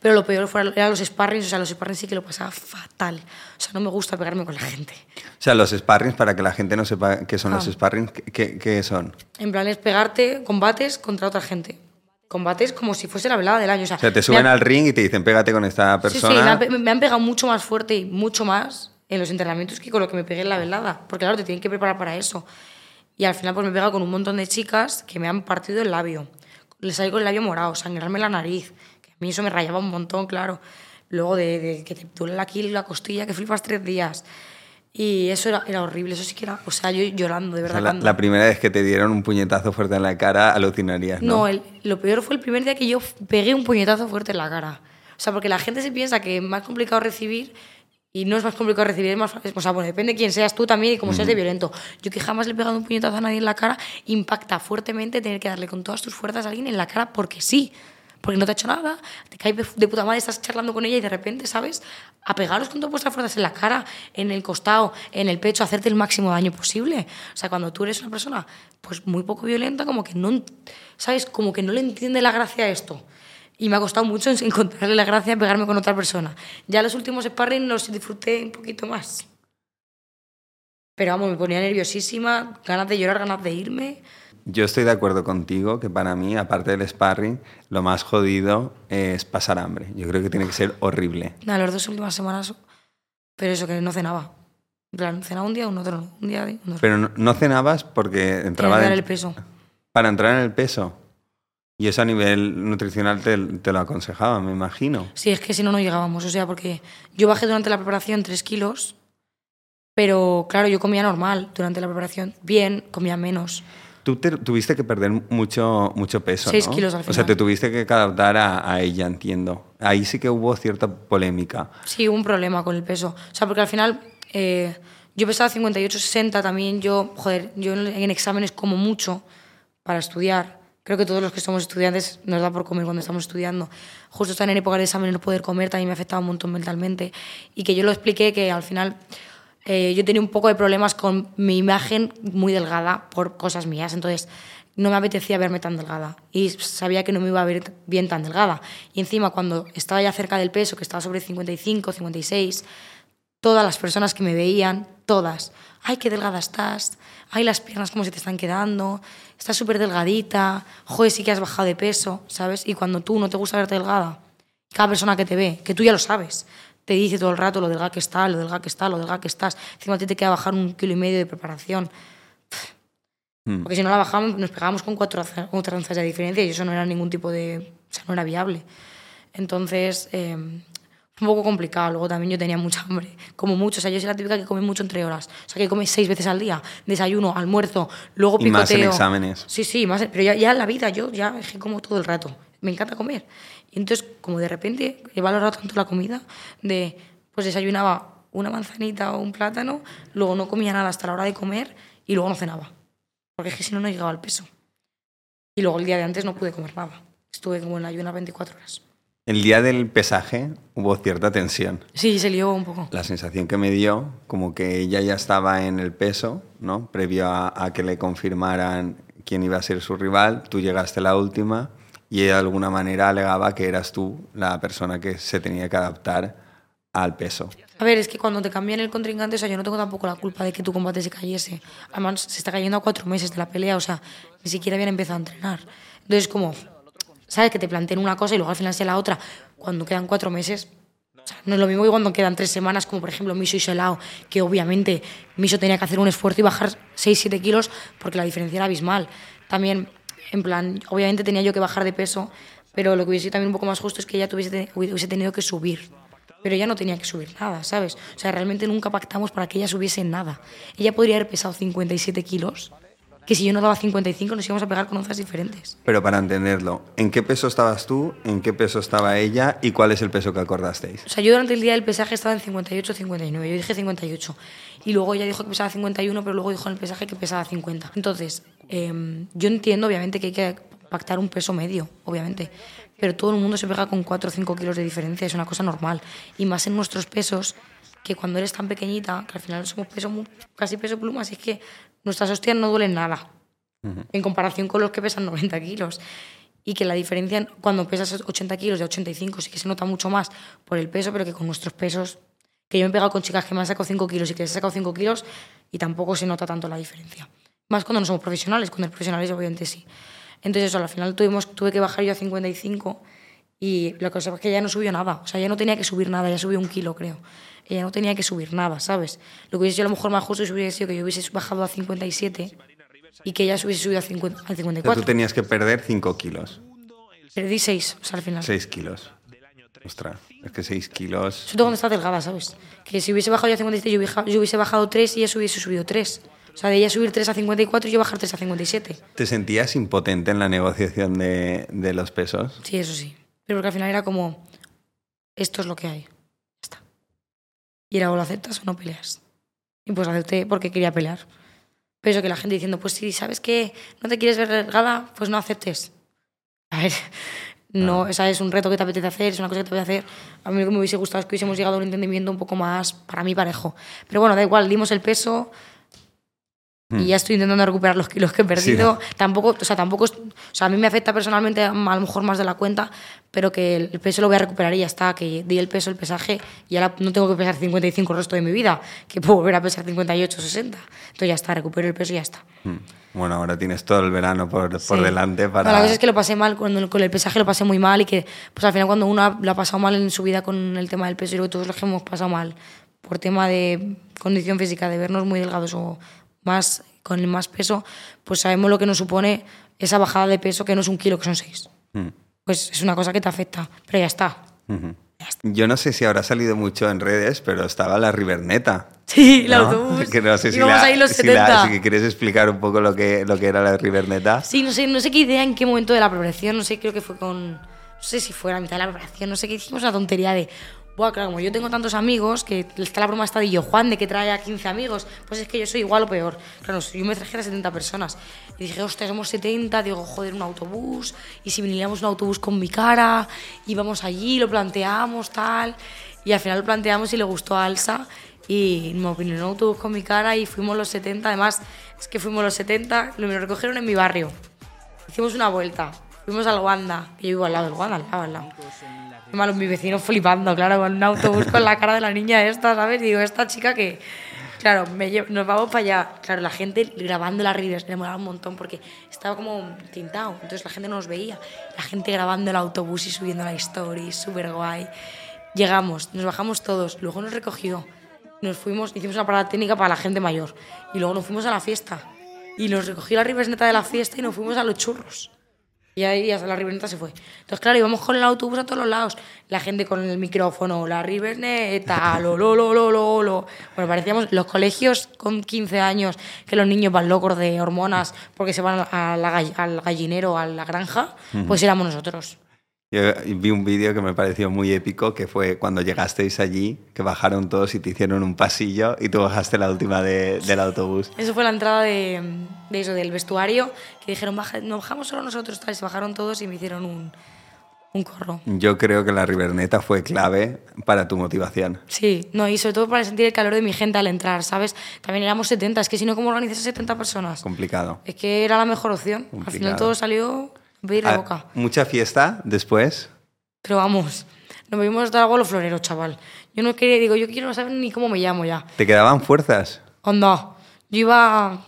Pero lo peor eran los sparrings, o sea, los sparrings sí que lo pasaba fatal. O sea, no me gusta pegarme con la gente. O sea, los sparrings, para que la gente no sepa qué son los Ah. sparrings, ¿qué- ¿qué, son? En plan, es pegarte combates contra otra gente. Combates como si fuese la velada del año. O sea, O sea, te suben han- al ring y te dicen, pégate con esta Sí, sí, persona. me han, pe- me han pegado mucho más fuerte y mucho más en los entrenamientos que con lo que me pegué en la velada. Porque claro, te tienen que preparar para eso. Y al final pues me he pegado con un montón de chicas que me han partido el labio. Les salí con el labio morado, sangrarme la nariz. Mí eso me rayaba un montón, claro. Luego de, de que te duele aquí la costilla, que flipas tres días. Y eso era, era horrible, eso sí que era... O sea, yo llorando, de O verdad. sea, la, la primera vez que te dieron un puñetazo fuerte en la cara, alucinarías, ¿no? No, el- lo peor fue el primer día que yo pegué un puñetazo fuerte en la cara. O sea, porque la gente se piensa que es más complicado recibir y no es más complicado recibir, es más. O sea, bueno, depende de quién seas tú también y cómo seas de violento. Yo que jamás le he pegado un puñetazo a nadie en la cara, impacta fuertemente tener que darle con todas tus fuerzas a alguien en la cara porque sí. Porque no te ha hecho nada, te caes de puta madre, estás charlando con ella y de repente, ¿sabes? A pegaros con todas vuestras fuerzas en la cara, en el costado, en el pecho, hacerte el máximo daño posible. O sea, cuando tú eres una persona pues muy poco violenta, como que no, ¿sabes? Como que no le entiende la gracia a esto. Y me ha costado mucho encontrarle la gracia a pegarme con otra persona. Ya los últimos sparring los disfruté un poquito más. Pero vamos, me ponía nerviosísima, ganas de llorar, ganas de irme. Yo estoy de acuerdo contigo que para mí, aparte del sparring, lo más jodido es pasar hambre. Yo creo que tiene que ser horrible. Nada, las dos últimas semanas, pero eso, que no cenaba. En plan, cenaba un día, un otro. Un día, un otro. Pero no, no cenabas porque entraba el peso. para entrar en el peso. Y eso a nivel nutricional te, te lo aconsejaba, me imagino. Sí, es que si no, no llegábamos. O sea, porque yo bajé durante la preparación 3 kilos, pero claro, yo comía normal durante la preparación. Bien, comía menos. Tú te- tuviste que perder mucho, mucho peso, Seis ¿no? kilos al O sea, final. te tuviste que adaptar a, a ella, entiendo. Ahí sí que hubo cierta polémica. Sí, un problema con el peso. O sea, porque al final eh, yo pesaba 58, 60 también. Yo, joder, yo en, en exámenes como mucho para estudiar. Creo que todos los que somos estudiantes nos da por comer cuando estamos estudiando. Justo estar en época de exámenes no poder comer también me afectaba un montón mentalmente. Y que yo lo expliqué que al final eh, yo tenía un poco de problemas con mi imagen muy delgada por cosas mías. Entonces no me apetecía verme tan delgada. Y sabía que no me iba a ver bien tan delgada. Y encima cuando estaba ya cerca del peso, que estaba sobre 55, 56, todas las personas que me veían, todas, ay, qué delgada estás, ay, las piernas cómo se te están quedando, estás súper delgadita, joder, sí que has bajado de peso, ¿sabes? Y cuando tú no te gusta verte delgada, cada persona que te ve, que tú ya lo sabes, te dice todo el rato lo delgada que está, lo delgada que está, lo delgada que estás, encima a ti te queda bajar un kilo y medio de preparación, Mm. porque si no la bajamos nos pegábamos con cuatro, cuatro onzas de diferencia y eso no era ningún tipo de... O sea, no era viable. Entonces, eh, un poco complicado. Luego también yo tenía mucha hambre, como mucho. O sea, yo soy la típica que come mucho entre horas. O sea, que come seis veces al día. Desayuno, almuerzo, luego Y picoteo. más en exámenes. Sí, sí, más, pero ya, ya en la vida yo ya como todo el rato. Me encanta comer. Y entonces, como de repente he valorado tanto la comida, de pues desayunaba una manzanita o un plátano, luego no comía nada hasta la hora de comer y luego no cenaba. Porque es que si no, no llegaba al peso. Y luego el día de antes no pude comer nada. Estuve como en ayuna 24 horas. El día del pesaje hubo cierta tensión. Sí, se lió un poco. La sensación que me dio, como que ella ya estaba en el peso, ¿no? Previo a, a que le confirmaran quién iba a ser su rival, tú llegaste la última y de alguna manera alegaba que eras tú la persona que se tenía que adaptar al peso. A ver, es que cuando te cambian el contrincante, o sea, yo no tengo tampoco la culpa de que tu combate se cayese. Además, se está cayendo a cuatro meses de la pelea, o sea, ni siquiera habían empezado a entrenar. Entonces, como, ¿sabes? Que te planteen una cosa y luego al final sea la otra. Cuando quedan cuatro meses, o sea, no es lo mismo que cuando quedan tres semanas, como por ejemplo Miso y Solao, que obviamente Miso tenía que hacer un esfuerzo y bajar 6-7 kilos porque la diferencia era abismal. También, en plan, obviamente tenía yo que bajar de peso, pero lo que hubiese sido también un poco más justo es que ella tuviese, hubiese tenido que subir pero ella no tenía que subir nada, ¿sabes? O sea, realmente nunca pactamos para que ella subiese nada. Ella podría haber pesado 57 kilos, que si yo no daba 55 nos íbamos a pegar con onzas diferentes. Pero para entenderlo, ¿en qué peso estabas tú? ¿En qué peso estaba ella? ¿Y cuál es el peso que acordasteis? O sea, yo durante el día del pesaje estaba en 58, 59. Yo dije 58. Y luego ella dijo que pesaba 51, pero luego dijo en el pesaje que pesaba 50. Entonces, eh, yo entiendo obviamente que hay que pactar un peso medio, obviamente pero todo el mundo se pega con 4 o 5 kilos de diferencia, es una cosa normal. Y más en nuestros pesos, que cuando eres tan pequeñita, que al final somos peso, casi peso pluma, así es que nuestras hostias no duelen nada, en comparación con los que pesan 90 kilos. Y que la diferencia cuando pesas 80 kilos de 85 sí que se nota mucho más por el peso, pero que con nuestros pesos, que yo me he pegado con chicas que me han sacado 5 kilos y que se han sacado 5 kilos y tampoco se nota tanto la diferencia. Más cuando no somos profesionales, cuando eres profesionales obviamente sí. Entonces, eso, al final tuvimos, tuve que bajar yo a 55 y la cosa es que ella no subió nada. O sea, ella no tenía que subir nada, ella subió un kilo, creo. Ella no tenía que subir nada, ¿sabes? Lo que hubiese sido a lo mejor más justo hubiese sido que yo hubiese bajado a 57 y que ella hubiese subido a, 50, a 54. tú tenías que perder 5 kilos. Perdí 6, o sea, al final. 6 kilos. Ostras, es que 6 kilos. Sobre todo cuando está delgada, ¿sabes? Que si hubiese bajado yo a 57, yo hubiese bajado 3 y ella hubiese subido 3. O sea, de ella subir 3 a 54 y yo bajar 3 a 57. ¿Te sentías impotente en la negociación de, de los pesos? Sí, eso sí. Pero porque al final era como, esto es lo que hay. Ya está. Y era o lo aceptas o no peleas. Y pues acepté porque quería pelear. Pero eso que la gente diciendo, pues si sabes que no te quieres ver delgada, pues no aceptes. A ver, no, esa es un reto que te apetece hacer, es una cosa que te voy a hacer. A mí lo que me hubiese gustado es que hubiésemos llegado a un entendimiento un poco más, para mí, parejo. Pero bueno, da igual, dimos el peso, y ya estoy intentando recuperar los kilos que he perdido. Tampoco, o sea, tampoco, o sea, a mí me afecta personalmente a lo mejor más de la cuenta, pero que el peso lo voy a recuperar y ya está, que di el peso, el pesaje y ahora no tengo que pesar 55 el resto de mi vida, que puedo volver a pesar 58, 60. Entonces ya está, recupero el peso y ya está. Bueno, ahora tienes todo el verano por, por delante para... la cosa es que lo pasé mal, cuando, con el pesaje lo pasé muy mal y que pues al final cuando uno lo ha pasado mal en su vida con el tema del peso, y que todos los que hemos pasado mal por tema de condición física, de vernos muy delgados o más con el más peso, pues sabemos lo que nos supone esa bajada de peso, que no es un kilo, que son seis. Mm. Pues es una cosa que te afecta, pero ya está. Yo no sé si habrá salido mucho en redes, pero estaba la Riverneta. Sí, el autobús. Que no sé si, la, ahí los 70. si, quieres explicar un poco lo que, lo que era la Riverneta. Sí, no sé, no sé qué idea, en qué momento de la preparación, no sé, creo que fue con... No sé si fue la mitad de la preparación, no sé qué hicimos una tontería de Buah, claro, como yo tengo tantos amigos, que está la broma esta de yo, Juan, de que trae a 15 amigos, pues es que yo soy igual o peor. Claro, yo me traje a 70 personas. Y dije, hostia, somos 70, digo, joder, un autobús, y si viniéramos un autobús con mi cara, íbamos allí, lo planteamos, tal. Y al final lo planteamos y le gustó a Alsa, y me opinó un autobús con mi cara, y fuimos los 70. Además, es que fuimos los 70, me lo recogieron en mi barrio. Hicimos una vuelta, fuimos al Wanda, que yo vivo al lado del Wanda, al lado, al lado malo, mi vecino flipando, claro, con un autobús con la cara de la niña esta, ¿sabes? digo, esta chica que, claro, me nos vamos para allá. Claro, la gente grabando las Rivers le molaba un montón porque estaba como tintado, entonces la gente no nos veía. La gente grabando el autobús y subiendo la story, súper guay. Llegamos, nos bajamos todos, luego nos recogió, nos fuimos, hicimos una parada técnica para la gente mayor y luego nos fuimos a la fiesta. Y nos recogió la Rivers neta de la fiesta y nos fuimos a los churros. Y ahí hasta la Riverneta se fue. Entonces, claro, íbamos con el autobús a todos los lados. La gente con el micrófono, la Riverneta, lo, lo, lo, lo, lo, lo. Bueno, parecíamos los colegios con 15 años, que los niños van locos de hormonas porque se van al gallinero, a la granja, pues éramos nosotros. Yo vi un vídeo que me pareció muy épico, que fue cuando llegasteis allí, que bajaron todos y te hicieron un pasillo y tú bajaste la última del autobús. Eso fue la entrada de, de eso, del vestuario, que dijeron, Baja, no bajamos solo nosotros, tal, se bajaron todos y me hicieron un, un corro. Yo creo que la Riberneta fue clave para tu motivación. Sí, no, y sobre todo para sentir el calor de mi gente al entrar, ¿sabes? También éramos 70, es que si no, ¿cómo organizas a 70 personas? Complicado. Es que era la mejor opción. Al Complicado. final todo salió a pedir la Ah, boca. Mucha fiesta después. Pero vamos, nos vimos hasta abuelo florero, chaval. Yo no quería, digo, yo quiero no saber ni cómo me llamo ya. ¿Te quedaban fuerzas? Onda, yo iba,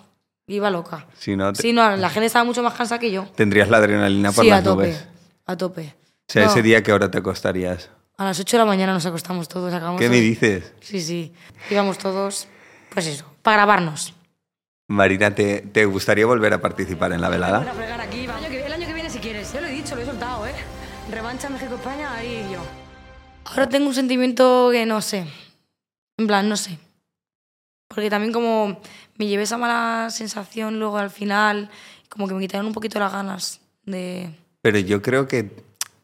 iba loca. Si no, te- Sí, no, la gente estaba mucho más cansada que yo. tendrías la adrenalina por sí, las a tope, nubes. a tope. O sea, No, ese día que ahora te acostarías. A las 8 de la mañana nos acostamos todos. Acabamos ¿Qué de- me dices? Sí, sí. Íbamos todos, pues eso, para grabarnos. Marina, ¿te, te gustaría volver a participar en la velada? Revancha México-España, ahí yo. Ahora tengo un sentimiento que no sé. En plan, no sé. Porque también como me llevé esa mala sensación luego al final, como que me quitaron un poquito las ganas de... Pero yo creo que,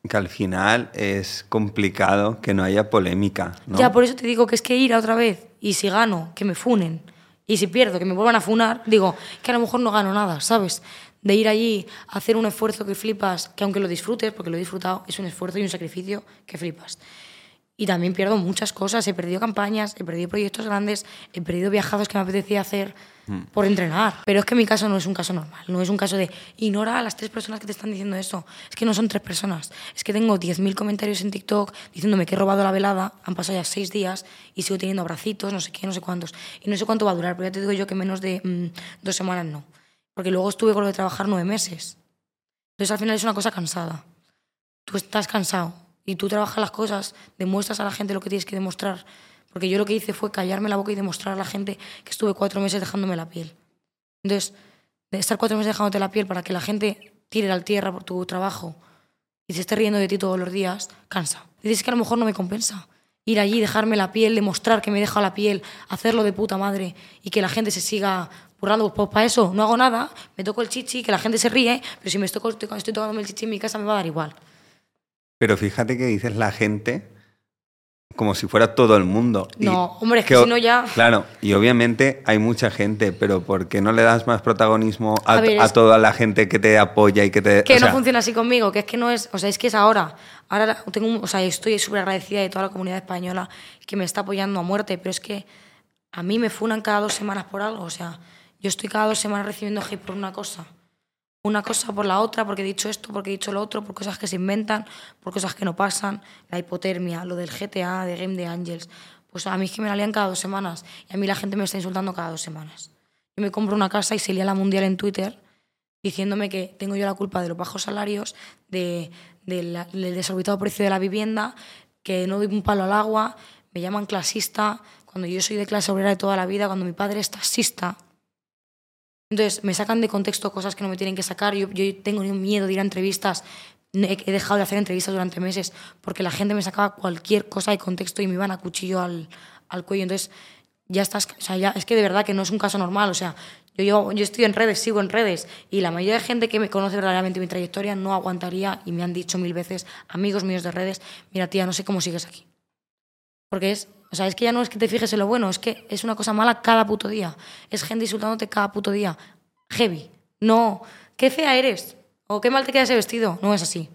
que al final es complicado que no haya polémica, ¿no? Ya, por eso te digo que es que ir a otra vez y si gano, que me funen. Y si pierdo, que me vuelvan a funar, digo, que a lo mejor no gano nada, ¿sabes? De ir allí, hacer un esfuerzo que flipas, que aunque lo disfrutes, porque lo he disfrutado, es un esfuerzo y un sacrificio que flipas. Y también pierdo muchas cosas. He perdido campañas, he perdido proyectos grandes, he perdido viajados que me apetecía hacer por entrenar. Pero es que mi caso no es un caso normal. No es un caso de ignora a las tres personas que te están diciendo eso. Es que no son tres personas. Es que tengo 10.000 comentarios en TikTok diciéndome que he robado la velada. Han pasado ya seis días y sigo teniendo abracitos, no sé qué, no sé cuántos. Y no sé cuánto va a durar, pero ya te digo yo que menos de mm, dos semanas no. Porque luego estuve con lo de trabajar nueve meses. Entonces al final es una cosa cansada. Tú estás cansado y tú trabajas las cosas, demuestras a la gente lo que tienes que demostrar. Porque yo lo que hice fue callarme la boca y demostrar a la gente que estuve cuatro meses dejándome la piel. Entonces, de estar cuatro meses dejándote la piel para que la gente tire la tierra por tu trabajo y se esté riendo de ti todos los días, cansa. Dices que a lo mejor no me compensa. Ir allí, dejarme la piel, demostrar que me he dejado la piel, hacerlo de puta madre y que la gente se siga burlando. Pues para eso no hago nada, me toco el chichi, que la gente se ríe, pero si me estoy, tocándome el chichi en mi casa me va a dar igual. Pero fíjate que dices la gente como si fuera todo el mundo. Y No, hombre, es que o- si no ya- Claro, y obviamente hay mucha gente, pero ¿por qué no le das más protagonismo a, A ver, a toda la gente que te apoya y que te... que o no sea, funciona así conmigo, que es que no es, o sea, es que es ahora. Ahora tengo, o sea, estoy súper agradecida de toda la comunidad española que me está apoyando a muerte, pero es que a mí me funan cada dos semanas por algo, o sea, yo estoy cada dos semanas recibiendo hate por una cosa. Una cosa por la otra, porque he dicho esto, porque he dicho lo otro, por cosas que se inventan, por cosas que no pasan, la hipotermia, lo del GTA, de Game de Angels. Pues a mí es que me la lían cada dos semanas y a mí la gente me está insultando cada dos semanas. Yo me compro una casa y se lía la mundial en Twitter diciéndome que tengo yo la culpa de los bajos salarios, de, del desorbitado precio de la vivienda, que no doy un palo al agua, me llaman clasista, cuando yo soy de clase obrera de toda la vida, cuando mi padre es taxista. Entonces me sacan de contexto cosas que no me tienen que sacar. Yo, yo tengo miedo de ir a entrevistas. He, he dejado de hacer entrevistas durante meses porque la gente me sacaba cualquier cosa de contexto y me iban a cuchillo al, al cuello. Entonces ya estás, o sea, ya, es que de verdad que no es un caso normal, o sea, yo, llevo- yo estoy en redes, sigo en redes, y la mayoría de gente que me conoce verdaderamente mi trayectoria no aguantaría, y me han dicho mil veces, amigos míos de redes, mira tía, no sé cómo sigues aquí. Porque es, o sea, es que ya no es que te fijes en lo bueno, es que es una cosa mala cada puto día. Es gente insultándote cada puto día. Heavy. No, qué fea eres, o qué mal te queda ese vestido. No es así.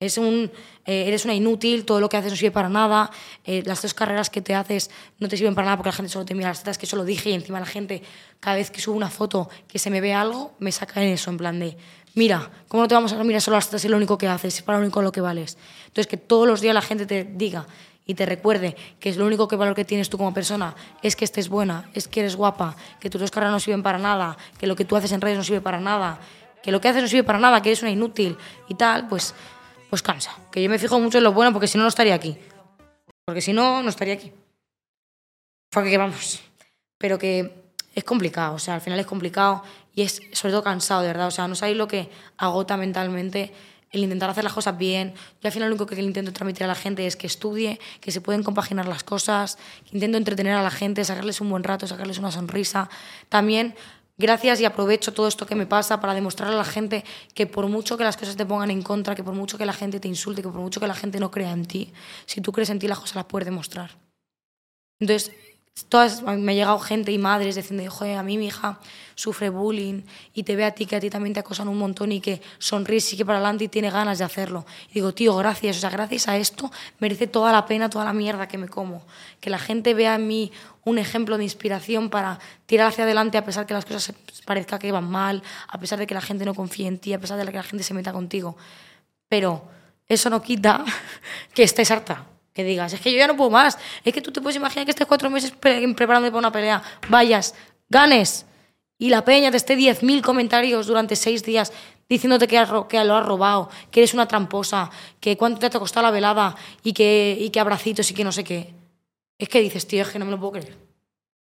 Es un, eh, eres una inútil, todo lo que haces no sirve para nada, eh, las dos carreras que te haces no te sirven para nada porque la gente solo te mira las tetas, que eso lo dije, y encima la gente, cada vez que subo una foto que se me ve algo, me saca en eso, en plan de, mira, ¿cómo no te vamos a mirar solo las tetas es lo único que haces, es para lo único lo que vales? Entonces, que todos los días la gente te diga y te recuerde que es lo único que valor que tienes tú como persona es que estés buena, es que eres guapa, que tus dos carreras no sirven para nada, que lo que tú haces en redes no sirve para nada, que lo que haces no sirve para nada, que eres una inútil y tal, pues, pues cansa. Que yo me fijo mucho en lo bueno porque si no, no estaría aquí. Porque si no, no estaría aquí. Porque que vamos. Pero que es complicado, o sea, al final es complicado y es sobre todo cansado, de verdad. O sea, no sabéis lo que agota mentalmente el intentar hacer las cosas bien. Yo al final lo único que intento transmitir a la gente es que estudie, que se pueden compaginar las cosas, que intento entretener a la gente, sacarles un buen rato, sacarles una sonrisa. También gracias y aprovecho todo esto que me pasa para demostrarle a la gente que por mucho que las cosas te pongan en contra, que por mucho que la gente te insulte, que por mucho que la gente no crea en ti, si tú crees en ti las cosas las puedes demostrar. Entonces, todas, me ha llegado gente y madres diciendo, joder, a mí mi hija sufre bullying y te ve a ti que a ti también te acosan un montón y que sonríes, sigue para adelante y tiene ganas de hacerlo. Y digo, tío, gracias, o sea, gracias a esto merece toda la pena, toda la mierda que me como. Que la gente vea en mí un ejemplo de inspiración para tirar hacia adelante a pesar que las cosas parezca que van mal, a pesar de que la gente no confíe en ti, a pesar de que la gente se meta contigo. Pero eso no quita que estés harta. Que digas, es que yo ya no puedo más. Es que tú te puedes imaginar que estés cuatro meses preparando para una pelea, vayas, ganes, y la peña te esté 10.000 comentarios durante seis días diciéndote que, que, lo has robado, que eres una tramposa, que cuánto te ha costado la velada y que, y que abracitos y que no sé qué. Es que dices, tío, es que no me lo puedo creer.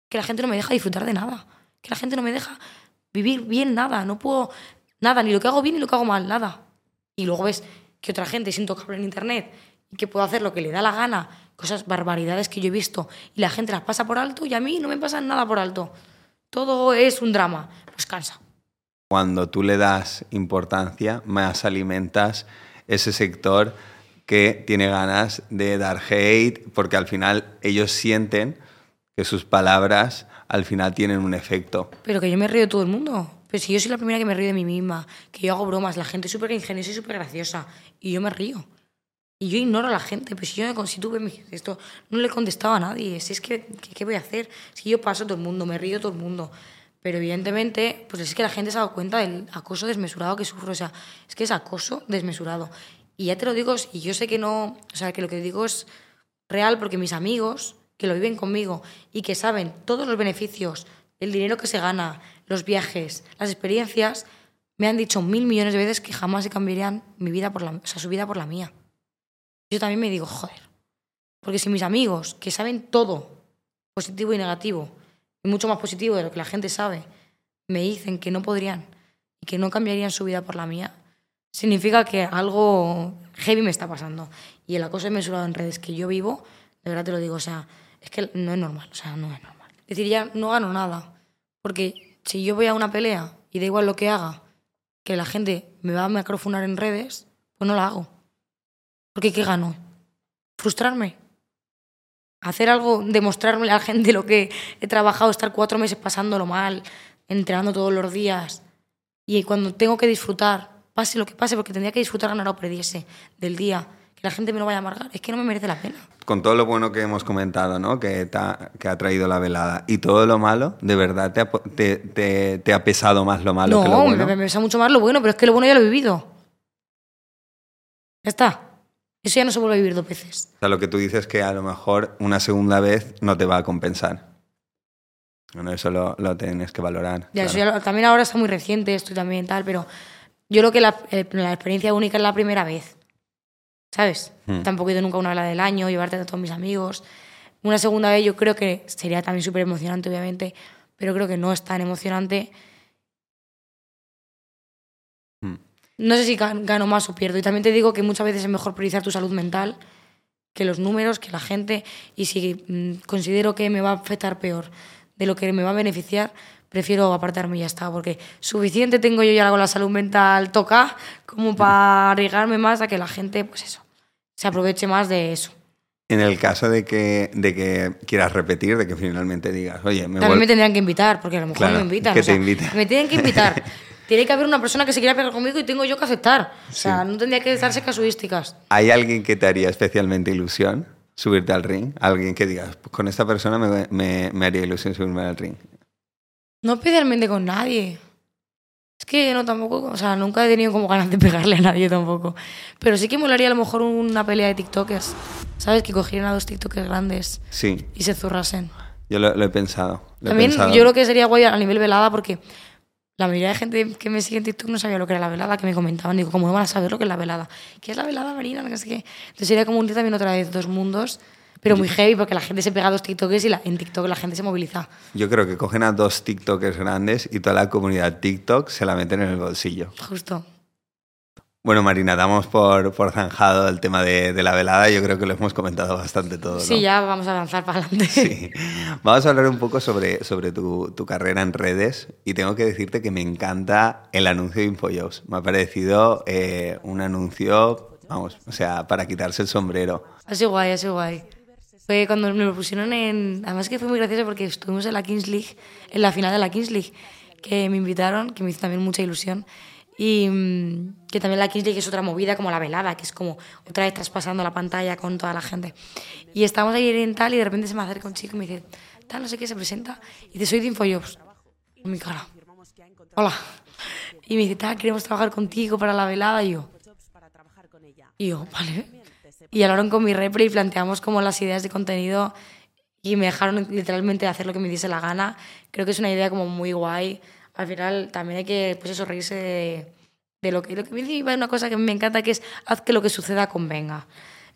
Que la gente no me deja disfrutar de nada. Que la gente no me deja vivir bien nada. No puedo nada, ni lo que hago bien ni lo que hago mal, nada. Y luego ves que otra gente es intocable en internet y que puede hacer lo que le da la gana, cosas, barbaridades que yo he visto, y la gente las pasa por alto y a mí no me pasa nada por alto. Todo es un drama. Pues cansa. Cuando tú le das importancia, más alimentas ese sector que tiene ganas de dar hate, porque al final ellos sienten que sus palabras al final tienen un efecto. Pero que yo me río de todo el mundo. Pero si yo soy la primera que me río de mí misma, que yo hago bromas, la gente es súper ingeniosa y súper graciosa, y yo me río. Y yo ignoro a la gente, pues si yo si tuve esto, no le contestaba a nadie. Si es que, ¿qué voy a hacer? Si yo paso todo el mundo, me río todo el mundo. Pero evidentemente, pues es que la gente se ha dado cuenta del acoso desmesurado que sufro. O sea, es que es acoso desmesurado. Y ya te lo digo, y yo sé que no, o sea, que lo que digo es real porque mis amigos que lo viven conmigo y que saben todos los beneficios, el dinero que se gana, los viajes, las experiencias, me han dicho mil millones de veces que jamás se cambiarían mi vida por la, o sea, su vida por la mía. Yo también me digo, joder, porque si mis amigos, que saben todo, positivo y negativo, y mucho más positivo de lo que la gente sabe, me dicen que no podrían y que no cambiarían su vida por la mía, significa que algo heavy me está pasando. Y el acoso mesurado en redes que yo vivo, de verdad te lo digo, o sea, es que no es normal, o sea, no es normal. Es decir, ya no gano nada, porque si yo voy a una pelea y da igual lo que haga, que la gente me va a macrofunar en redes, pues no la hago. Porque ¿qué gano? ¿Frustrarme? Hacer algo, demostrarme a la gente lo que he trabajado, estar cuatro meses pasándolo mal, entrenando todos los días. Y cuando tengo que disfrutar, pase lo que pase, porque tendría que disfrutar ganar o perdiese del día, que la gente me lo vaya a amargar, es que no me merece la pena. Con todo lo bueno que hemos comentado, ¿no? que, que ha traído la velada, y todo lo malo, ¿de verdad te ha, te, te, ha pesado más lo malo que lo bueno? No, me, me pesa mucho más lo bueno, pero es que lo bueno ya lo he vivido. Ya está. Eso ya no se vuelve a vivir dos veces. O sea, lo que tú dices es que a lo mejor una segunda vez no te va a compensar. Bueno, eso lo, lo tienes que valorar. Ya, eso ya, también ahora está muy reciente esto y también tal, pero yo creo que la, eh, la experiencia única es la primera vez. ¿Sabes? Hmm. Tampoco he ido nunca a una vela del año, llevarte a todos mis amigos. Una segunda vez yo creo que sería también súper emocionante, obviamente, pero creo que no es tan emocionante no sé si gano más o pierdo. Y también te digo que muchas veces es mejor priorizar tu salud mental que los números, que la gente. Y si mm, considero que me va a afectar peor de lo que me va a beneficiar, prefiero apartarme y ya está. Porque suficiente tengo yo ya con la salud mental toca como para arriesgarme más a que la gente, pues eso, se aproveche más de eso. En el caso de que, de que quieras repetir, de que finalmente digas, oye, me También me tendrían que invitar, porque a lo mejor me invitan. Que te inviten. Me tienen que invitar. tiene que haber una persona que se quiera pegar conmigo y tengo yo que aceptar. O sea, no tendría que darse casuísticas. ¿Hay alguien que te haría especialmente ilusión subirte al ring? Alguien que digas, pues con esta persona me, me, me haría ilusión subirme al ring. No especialmente con nadie. Es que no tampoco, o sea, nunca he tenido como ganas de pegarle a nadie tampoco. Pero sí que molaría a lo mejor una pelea de TikTokers. ¿Sabes? Que cogieran a dos TikTokers grandes sí. y se zurrasen. Yo lo, he pensado. También yo creo que sería guay a nivel velada porque la mayoría de gente que me sigue en TikTok no sabía lo que era la velada, que me comentaban. Digo, ¿cómo no van a saber lo que es la velada? ¿Qué es la velada, Marina? No sé qué. Entonces sería como un día también otra vez dos mundos, pero muy heavy porque la gente se pega a dos TikTokers y la, en TikTok la gente se moviliza. Yo creo que cogen a dos TikTokers grandes y toda la comunidad TikTok se la meten en el bolsillo. Justo. Bueno, Marina, damos por, por zanjado el tema de, de, la velada. Yo creo que lo hemos comentado bastante todo. Sí, ya vamos a avanzar para adelante. Sí. Vamos a hablar un poco sobre, sobre tu, tu, carrera en redes y tengo que decirte que me encanta el anuncio de InfoJobs. Me ha parecido eh, un anuncio, vamos, o sea, para quitarse el sombrero. Así guay, así guay. Fue cuando me lo pusieron en... Además que fue muy gracioso porque estuvimos en la Kings League, en la final de la Kings League, que me invitaron, que me hizo también mucha ilusión. Y mm, que también la Kings League es otra movida como la velada, que es como otra vez traspasando la pantalla con toda la gente. Y estábamos ahí en tal y de repente se me acerca un chico y me dice, tal, no sé qué, se presenta. Y dice, soy de Infojobs. En mi cara. Hola. Y me dice, tal, queremos trabajar contigo para la velada. Y yo, y yo, vale. Y hablaron con mi repre y planteamos como las ideas de contenido y me dejaron literalmente hacer lo que me diese la gana. Creo que es una idea como muy guay. Al final también hay que, pues eso, reírse de, de lo que... Lo que me dice una cosa que me encanta que es haz que lo que suceda convenga.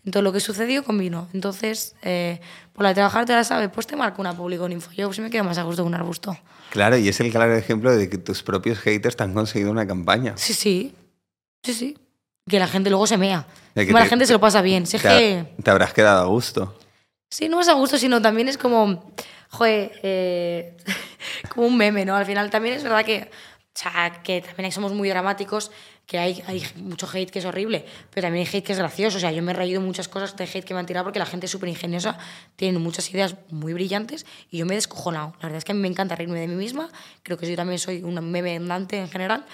Entonces, lo que sucedió convino. Entonces, eh, por la de trabajar te la sabes, pues te marco una público en info. Yo pues me quedo más a gusto que un arbusto. Claro, y es el claro ejemplo de que tus propios haters te han conseguido una campaña. Sí, sí. Sí, sí. Que la gente luego se mea. Que la te- gente se lo pasa bien. Si es Te, que... te habrás quedado a gusto. Sí, no es a gusto, sino también es como, joder, eh, como un meme, ¿no? Al final también es verdad que, o sea, que también somos muy dramáticos, que hay, hay mucho hate que es horrible, pero también hay hate que es gracioso. O sea, yo me he reído muchas cosas de hate que me han tirado porque la gente es súper ingeniosa, tiene muchas ideas muy brillantes y yo me he descojonado. La verdad es que a mí me encanta reírme de mí misma, creo que yo también soy un meme andante en general.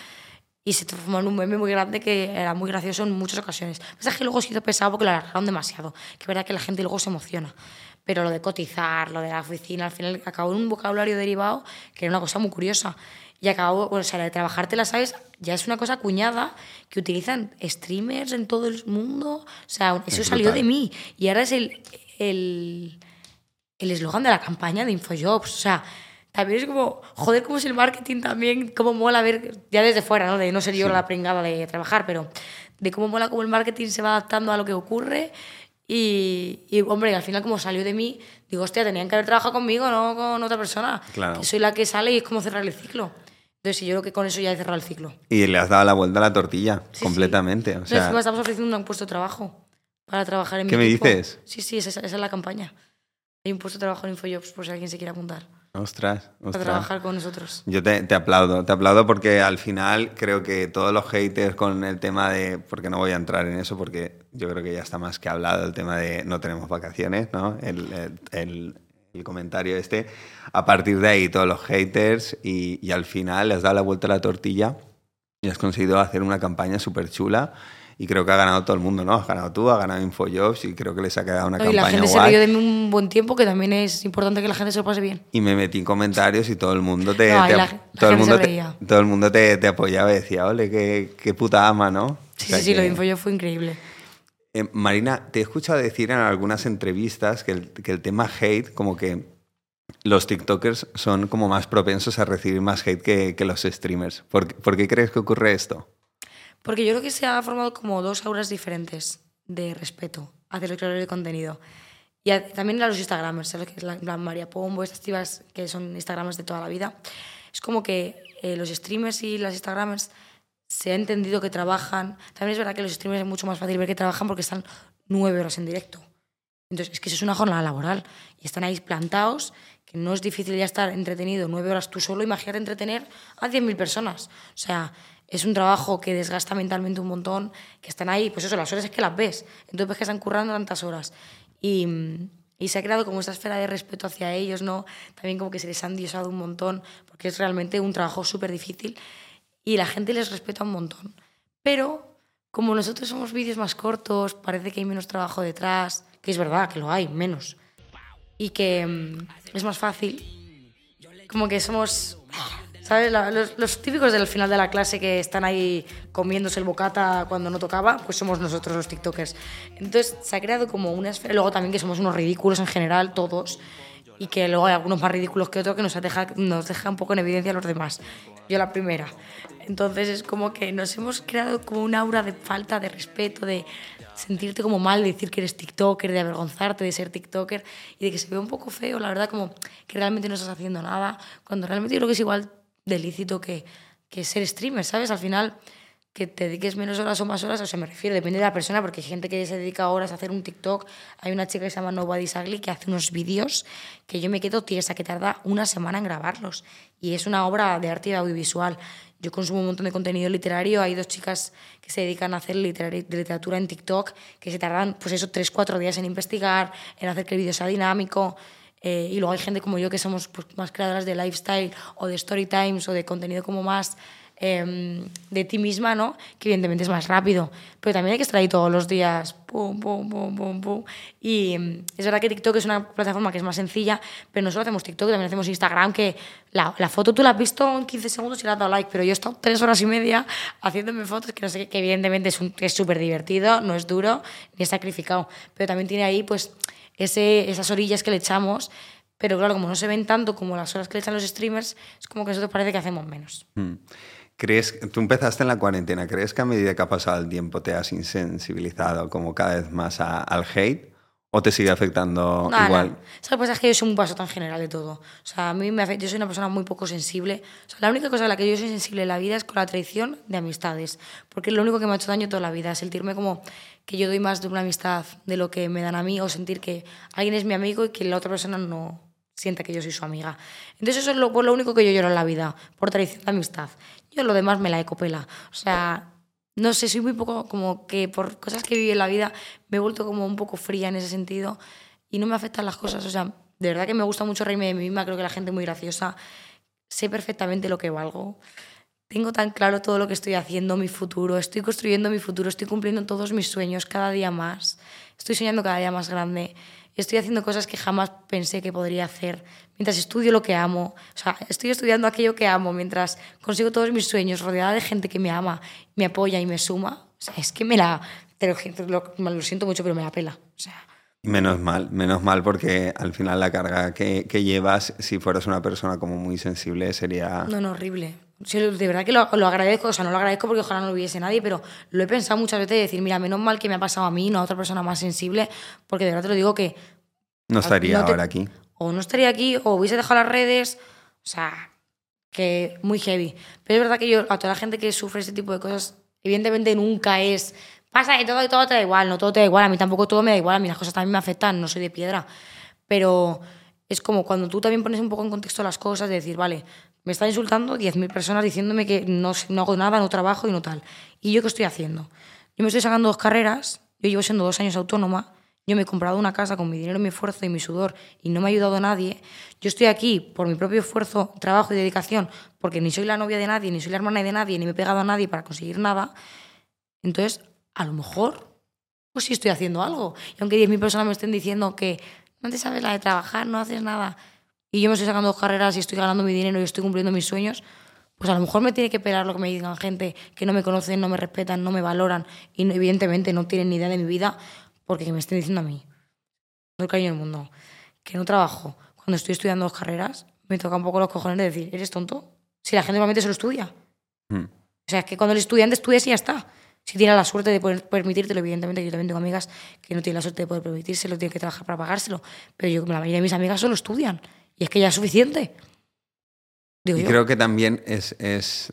Y se transformó en un meme muy grande que era muy gracioso en muchas ocasiones. Pasa que luego se hizo pesado porque lo alargaron demasiado. Que es verdad que la gente luego se emociona. Pero lo de cotizar, lo de la oficina, al final acabó en un vocabulario derivado que era una cosa muy curiosa. Y acabó, o sea, la de trabajarte la sabes, ya es una cosa acuñada que utilizan streamers en todo el mundo. O sea, eso Es salió brutal. de mí. Y ahora es el el el eslogan de la campaña de Infojobs. O sea, también es como, joder, cómo es el marketing también, cómo mola ver, ya desde fuera, ¿no? De no ser yo la pringada de trabajar, pero de cómo mola cómo el marketing se va adaptando a lo que ocurre. Y, y, hombre, al final, como salió de mí, digo, hostia, tenían que haber trabajado conmigo, no con otra persona. Claro. Que soy la que sale y es como cerrar el ciclo. Entonces, yo creo que con eso ya he cerrado el ciclo. Y le has dado la vuelta a la tortilla, Sí, completamente. O No, sea, encima estamos ofreciendo un puesto de trabajo para trabajar en ¿Qué mi me equipo. dices? Sí, sí, esa, esa es la campaña. Hay un puesto de trabajo en Infojobs por si alguien se quiere apuntar. Ostras, Para ostras. trabajar con nosotros. Yo te, te aplaudo, te aplaudo porque al final creo que todos los haters con el tema de, porque no voy a entrar en eso porque yo creo que ya está más que hablado el tema de no tenemos vacaciones, ¿no? El, el- el- el comentario este. A partir de ahí todos los haters y, y al final le has dado la vuelta a la tortilla y has conseguido hacer una campaña súper chula y creo que ha ganado todo el mundo, ¿no? Has ganado tú, has ganado Infojobs y creo que les ha quedado una No, y campaña la gente se guay. rió de mí un buen tiempo, que también es importante que la gente se lo pase bien. Y me metí en comentarios y todo el mundo te, No, y te- la- la todo el mundo se te, todo el mundo te, te apoyaba y decía, ole, qué, qué puta ama, ¿no? Sí, O sea sí, sí, lo de Infojobs fue increíble. Eh, Marina, te he escuchado decir en algunas entrevistas que el, que el tema hate, como que los TikTokers son como más propensos a recibir más hate que, que los streamers. ¿Por, qué- por qué crees que ocurre esto? Porque yo creo que se ha formado como dos auras diferentes de respeto hacia los creadores de contenido. Y a- también a los Instagramers, ¿sabes? Que es la, María Pombo, estas tías que son Instagramers de toda la vida. Es como que eh, los streamers y las Instagramers se ha entendido que trabajan. También es verdad que los streamers es mucho más fácil ver que trabajan porque están nueve horas en directo. Entonces, es que eso es una jornada laboral. Y están ahí plantados, que no es difícil ya estar entretenido nueve horas tú solo. Imagínate entretener a 100.000 personas. O sea, es un trabajo que desgasta mentalmente un montón, que están ahí, pues eso, las horas es que las ves. Entonces ves que están currando tantas horas. Y, y se ha creado como esta esfera de respeto hacia ellos, ¿no? También como que se les han diosado un montón, porque es realmente un trabajo súper difícil. Y la gente les respeta un montón. Pero como nosotros somos vídeos más cortos, parece que hay menos trabajo detrás, que es verdad que lo hay, menos. Y que mm, es más fácil. Como que somos, ¿sabes? La- los, los típicos del final de la clase que están ahí comiéndose el bocata cuando no tocaba, pues somos nosotros los TikTokers. Entonces se ha creado como una esfera. Luego también que somos unos ridículos en general, todos. Y que luego hay algunos más ridículos que otros que nos deja, nos deja un poco en evidencia a los demás. Yo la primera. Entonces es como que nos hemos creado como un aura de falta de respeto, de sentirte como mal, de decir que eres TikToker, de avergonzarte de ser TikToker y de que se ve un poco feo, la verdad, como que realmente no estás haciendo nada, cuando realmente yo creo que es igual de lícito que, que ser streamer, ¿sabes? Al final, que te dediques menos horas o más horas, o sea, me refiero, depende de la persona, porque hay gente que se dedica horas a hacer un TikTok. Hay una chica que se llama Nobody's Ugly que hace unos vídeos que yo me quedo tiesa, que tarda una semana en grabarlos. Y es una obra de arte y audiovisual. yo consumo un montón de contenido literario. Hay dos chicas que se dedican a hacer literatura en TikTok que se tardan, pues eso, tres, cuatro días en investigar, en hacer que el vídeo sea dinámico. Eh, y luego hay gente como yo que somos pues, más creadoras de lifestyle o de story times o de contenido como más eh, de ti misma, ¿no? Que evidentemente es más rápido. Pero también hay que estar ahí todos los días. Pum, pum, pum, pum, pum. Y mm, es verdad que TikTok es una plataforma que es más sencilla, pero no solo hacemos TikTok, también hacemos Instagram, que la, la foto tú la has visto en 15 segundos y le has dado like, pero yo he estado tres horas y media haciéndome fotos que no sé que evidentemente es súper divertido, no es duro ni es sacrificado. Pero también tiene ahí, pues, ese, esas orillas que le echamos. Pero claro, como no se ven tanto como las horas que le echan los streamers, es como que a nosotros parece que hacemos menos. Mm. ¿Crees, tú empezaste en la cuarentena, ¿crees que a medida que ha pasado el tiempo te has insensibilizado como cada vez más a- al hate? ¿O te sigue afectando Nada, igual? nada. ¿Sabes lo que pasa? Es que yo soy un paso tan general de todo. O sea, a mí me afecta, yo soy una persona muy poco sensible. O sea, la única cosa a la que yo soy sensible en la vida es con la traición de amistades. Porque es lo único que me ha hecho daño toda la vida. Sentirme como que yo doy más de una amistad de lo que me dan a mí o sentir que alguien es mi amigo y que la otra persona no sienta que yo soy su amiga. Entonces eso es lo, por lo único que yo lloro en la vida, por traición de amistad. Yo lo demás me la ecopela. O sea, no sé, soy muy poco como que por cosas que viví en la vida me he vuelto como un poco fría en ese sentido y no me afectan las cosas. O sea, de verdad que me gusta mucho reírme de mí misma, creo que la gente muy graciosa, sé perfectamente lo que valgo. Tengo tan claro todo lo que estoy haciendo, mi futuro, estoy construyendo mi futuro, estoy cumpliendo todos mis sueños cada día más, estoy soñando cada día más grande, estoy haciendo cosas que jamás pensé que podría hacer, mientras estudio lo que amo, o sea, estoy estudiando aquello que amo, mientras consigo todos mis sueños, rodeada de gente que me ama, me apoya y me suma, o sea, es que me la, te lo, te lo- lo siento mucho, pero me la pela, o sea, Menos mal, menos mal porque al final la carga que, que llevas, si fueras una persona como muy sensible, sería... No, no, horrible. De verdad que lo, lo agradezco, o sea, no lo agradezco porque ojalá no lo hubiese nadie, pero lo he pensado muchas veces de decir, mira, menos mal que me ha pasado a mí, no a otra persona más sensible, porque de verdad te lo digo que No estaría no te- ahora aquí. o no estaría aquí o hubiese dejado las redes, o sea, que muy heavy. Pero es verdad que yo, a toda la gente que sufre ese tipo de cosas, evidentemente nunca es, pasa de todo y todo te da igual, no todo te da igual, a mí tampoco todo me da igual, a mí las cosas también me afectan, no soy de piedra, pero es como cuando tú también pones un poco en contexto las cosas, de decir, vale, me están insultando 10.000 personas diciéndome que no, no hago nada, no trabajo y no tal. ¿Y yo qué estoy haciendo? Yo me estoy sacando dos carreras, yo llevo siendo dos años autónoma, yo me he comprado una casa con mi dinero, mi esfuerzo y mi sudor y no me ha ayudado nadie. Yo estoy aquí por mi propio esfuerzo, trabajo y dedicación, porque ni soy la novia de nadie, ni soy la hermana de nadie, ni me he pegado a nadie para conseguir nada. Entonces, a lo mejor, pues sí estoy haciendo algo. Y aunque 10.000 personas me estén diciendo que no te sabes la de trabajar, no haces nada, y yo me estoy sacando dos carreras y estoy ganando mi dinero y estoy cumpliendo mis sueños, pues a lo mejor me tiene que pelar lo que me digan gente que no me conocen, no me respetan, no me valoran y no- evidentemente no tienen ni idea de mi vida porque me estén diciendo a mí, el cariño del mundo, que no trabajo. Cuando estoy estudiando dos carreras, me toca un poco los cojones de decir, ¿eres tonto? Si la gente normalmente se lo estudia. Mm. O sea, es que cuando el estudiante estudia y ya está. Si tiene la suerte de poder permitírtelo, evidentemente, yo también tengo amigas que no tienen la suerte de poder permitírselo, tienen que trabajar para pagárselo. Pero yo, la mayoría de mis amigas solo estudian. Y es que ya es suficiente. Digo Y yo. creo que también es, es...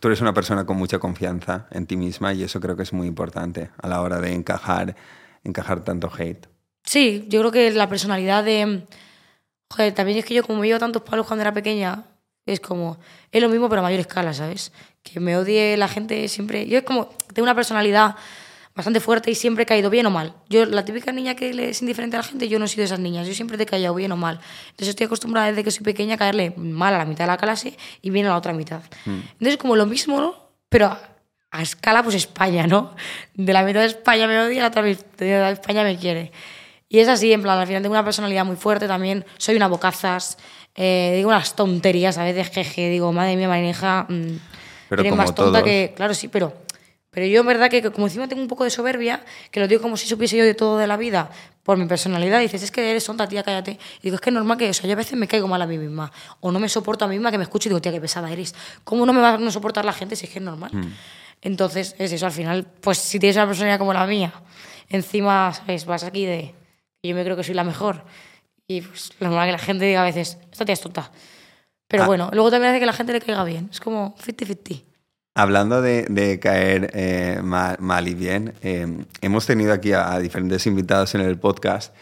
Tú eres una persona con mucha confianza en ti misma y eso creo que es muy importante a la hora de encajar, encajar tanto hate. Sí, yo creo que la personalidad de. Joder, también es que yo, como me llevo tantos palos cuando era pequeña, es como. Es lo mismo, pero a mayor escala, ¿sabes? Que me odie la gente siempre. Yo es como. Tengo una personalidad bastante fuerte y siempre he caído bien o mal. Yo, la típica niña que le es indiferente a la gente, yo no he sido de esas niñas. Yo siempre te he caído bien o mal. Entonces estoy acostumbrada desde que soy pequeña a caerle mal a la mitad de la clase y bien a la otra mitad. Entonces, como lo mismo, ¿no? Pero a, a escala, pues España, ¿no? De la mitad de España me odia, la otra mitad de España me quiere. Y es así, en plan, al final tengo una personalidad muy fuerte también, soy una bocazas, eh, digo unas tonterías a veces, jeje, digo, madre mía, Marineja, mm, Pero eres más tonta todos. que... Claro, sí, pero, pero yo en verdad que como encima tengo un poco de soberbia, que lo digo como si supiese yo de todo de la vida, por mi personalidad, dices, es que eres tonta, tía, cállate. Y digo, es que es normal que, o sea, yo a veces me caigo mal a mí misma, o no me soporto a mí misma que me escucho y digo, tía, qué pesada eres. ¿Cómo no me va a no soportar la gente si es que es normal? Entonces, es eso, al final, pues si tienes una personalidad como la mía, encima, ¿sabes? Vas aquí de yo me creo que soy la mejor. Y pues lo normal que la gente diga a veces, esta tía es tonta. Pero Ah. bueno, luego también hace que la gente le caiga bien. Es como 50-50. Hablando de, caer eh, mal, y bien, eh, hemos tenido aquí a, a diferentes invitados en el podcast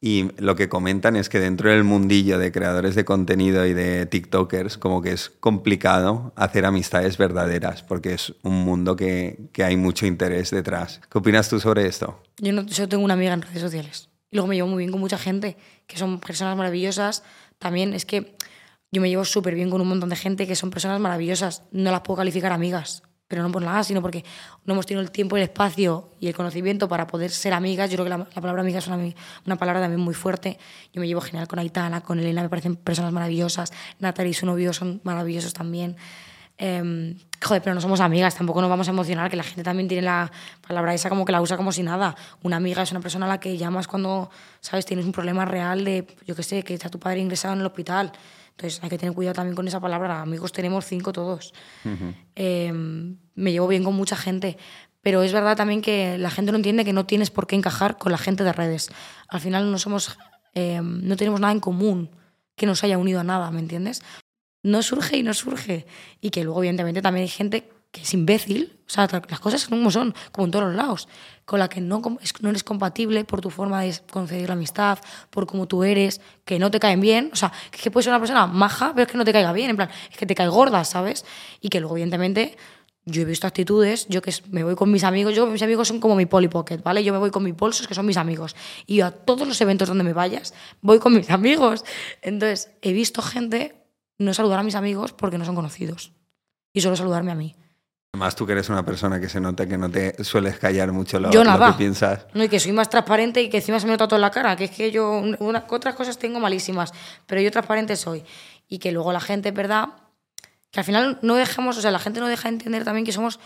Y lo que comentan es que dentro del mundillo de creadores de contenido y de TikTokers, como que es complicado hacer amistades verdaderas, porque es un mundo que, que hay mucho interés detrás. ¿Qué opinas tú sobre esto? Yo, no, yo tengo una amiga en redes sociales. Y luego me llevo muy bien con mucha gente, que son personas maravillosas. También es que yo me llevo súper bien con un montón de gente que son personas maravillosas. No las puedo calificar amigas, pero no por nada, sino porque no hemos tenido el tiempo, el espacio y el conocimiento para poder ser amigas. Yo creo que la, la palabra amiga es una, una, palabra también muy fuerte. Yo me llevo genial con Aitana, con Elena, me parecen personas maravillosas. Natalie y su novio son maravillosos también. Eh, joder, pero no somos amigas, tampoco nos vamos a emocionar, que la gente también tiene la palabra esa como que la usa como si nada. Una amiga es una persona a la que llamas cuando, ¿sabes?, tienes un problema real de, yo qué sé, que está tu padre ingresado en el hospital. Entonces hay que tener cuidado también con esa palabra. Amigos tenemos cinco todos. Uh -huh. eh, me llevo bien con mucha gente. Pero es verdad también que la gente no entiende que no tienes por qué encajar con la gente de redes. Al final no somos, eh, no tenemos nada en común que nos haya unido a nada, ¿me entiendes? No surge y no surge. Y que luego, evidentemente, también hay gente que es imbécil, o sea, las cosas son como son, como en todos los lados, con la que no, no eres compatible por tu forma de conceder la amistad, por cómo tú eres, que no te caen bien, o sea, que puedes ser una persona maja, pero es que no te caiga bien, en plan, es que te cae gorda, ¿sabes? Y que luego, evidentemente, yo he visto actitudes, yo que me voy con mis amigos, yo mis amigos son como mi Polly Pocket, ¿vale? Yo me voy con mis bolsos, que son mis amigos. Y yo a todos los eventos donde me vayas, voy con mis amigos. Entonces, he visto gente no saludar a mis amigos porque no son conocidos. Y solo saludarme a mí. Además, tú que eres una persona que se nota que no te sueles callar mucho lo, yo nada. lo que piensas. No, y que soy más transparente y que encima se me nota todo en la cara. Que es que yo una, otras cosas tengo malísimas, pero yo transparente soy. Y que luego la gente, ¿verdad? Que al final no dejemos, o sea, la gente no deja de entender también que somos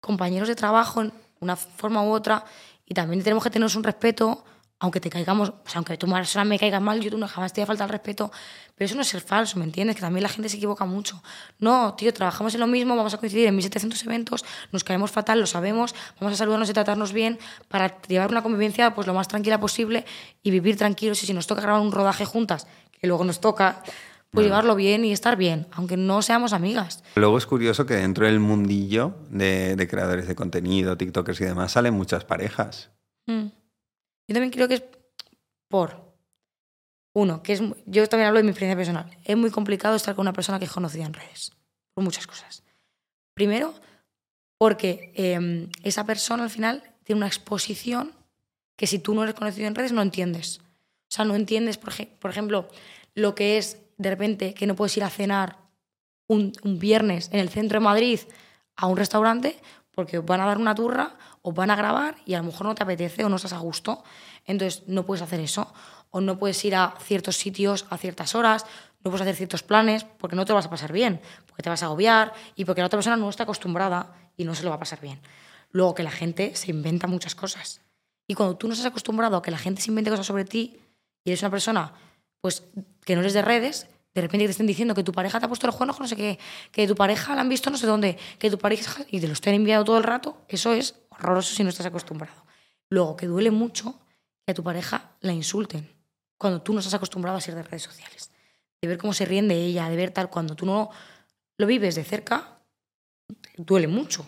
compañeros de trabajo en una forma u otra y también tenemos que tenernos un respeto aunque te caigamos, o sea, aunque tú persona me caigas mal, yo tú no jamás te voy a faltar el respeto, pero eso no es ser falso, ¿me entiendes? Que también la gente se equivoca mucho. No, tío, trabajamos en lo mismo, vamos a coincidir en 1700 eventos, nos caemos fatal, lo sabemos, vamos a saludarnos y tratarnos bien para llevar una convivencia pues lo más tranquila posible y vivir tranquilos y si nos toca grabar un rodaje juntas, que luego nos toca, pues bueno. llevarlo bien y estar bien, aunque no seamos amigas. Luego es curioso que dentro del mundillo de, de creadores de contenido, TikTokers y demás, salen muchas parejas. Mm. Yo también creo que es por, uno, que es, yo también hablo de mi experiencia personal, es muy complicado estar con una persona que es conocida en redes, por muchas cosas. Primero, porque eh, esa persona al final tiene una exposición que si tú no eres conocido en redes no entiendes. O sea, no entiendes, por, ejemplo, lo que es de repente que no puedes ir a cenar un, viernes en el centro de Madrid a un restaurante porque van a dar una turra, os van a grabar y a lo mejor no te apetece o no estás a gusto. Entonces no puedes hacer eso. O no puedes ir a ciertos sitios a ciertas horas, no puedes hacer ciertos planes porque no te lo vas a pasar bien, porque te vas a agobiar y porque la otra persona no está acostumbrada y no se lo va a pasar bien. Luego que la gente se inventa muchas cosas. Y cuando tú no estás acostumbrado a que la gente se invente cosas sobre ti y eres una persona pues que no eres de redes, de repente te estén diciendo que tu pareja te ha puesto los cuernos, no sé qué, que tu pareja la han visto no sé dónde, que tu pareja y te lo estén enviando todo el rato, eso es horroroso si no estás acostumbrado. Luego, que duele mucho que a tu pareja la insulten cuando tú no estás acostumbrado a ser de redes sociales. De ver cómo se ríen de ella, de ver tal, cuando tú no lo vives de cerca, duele mucho.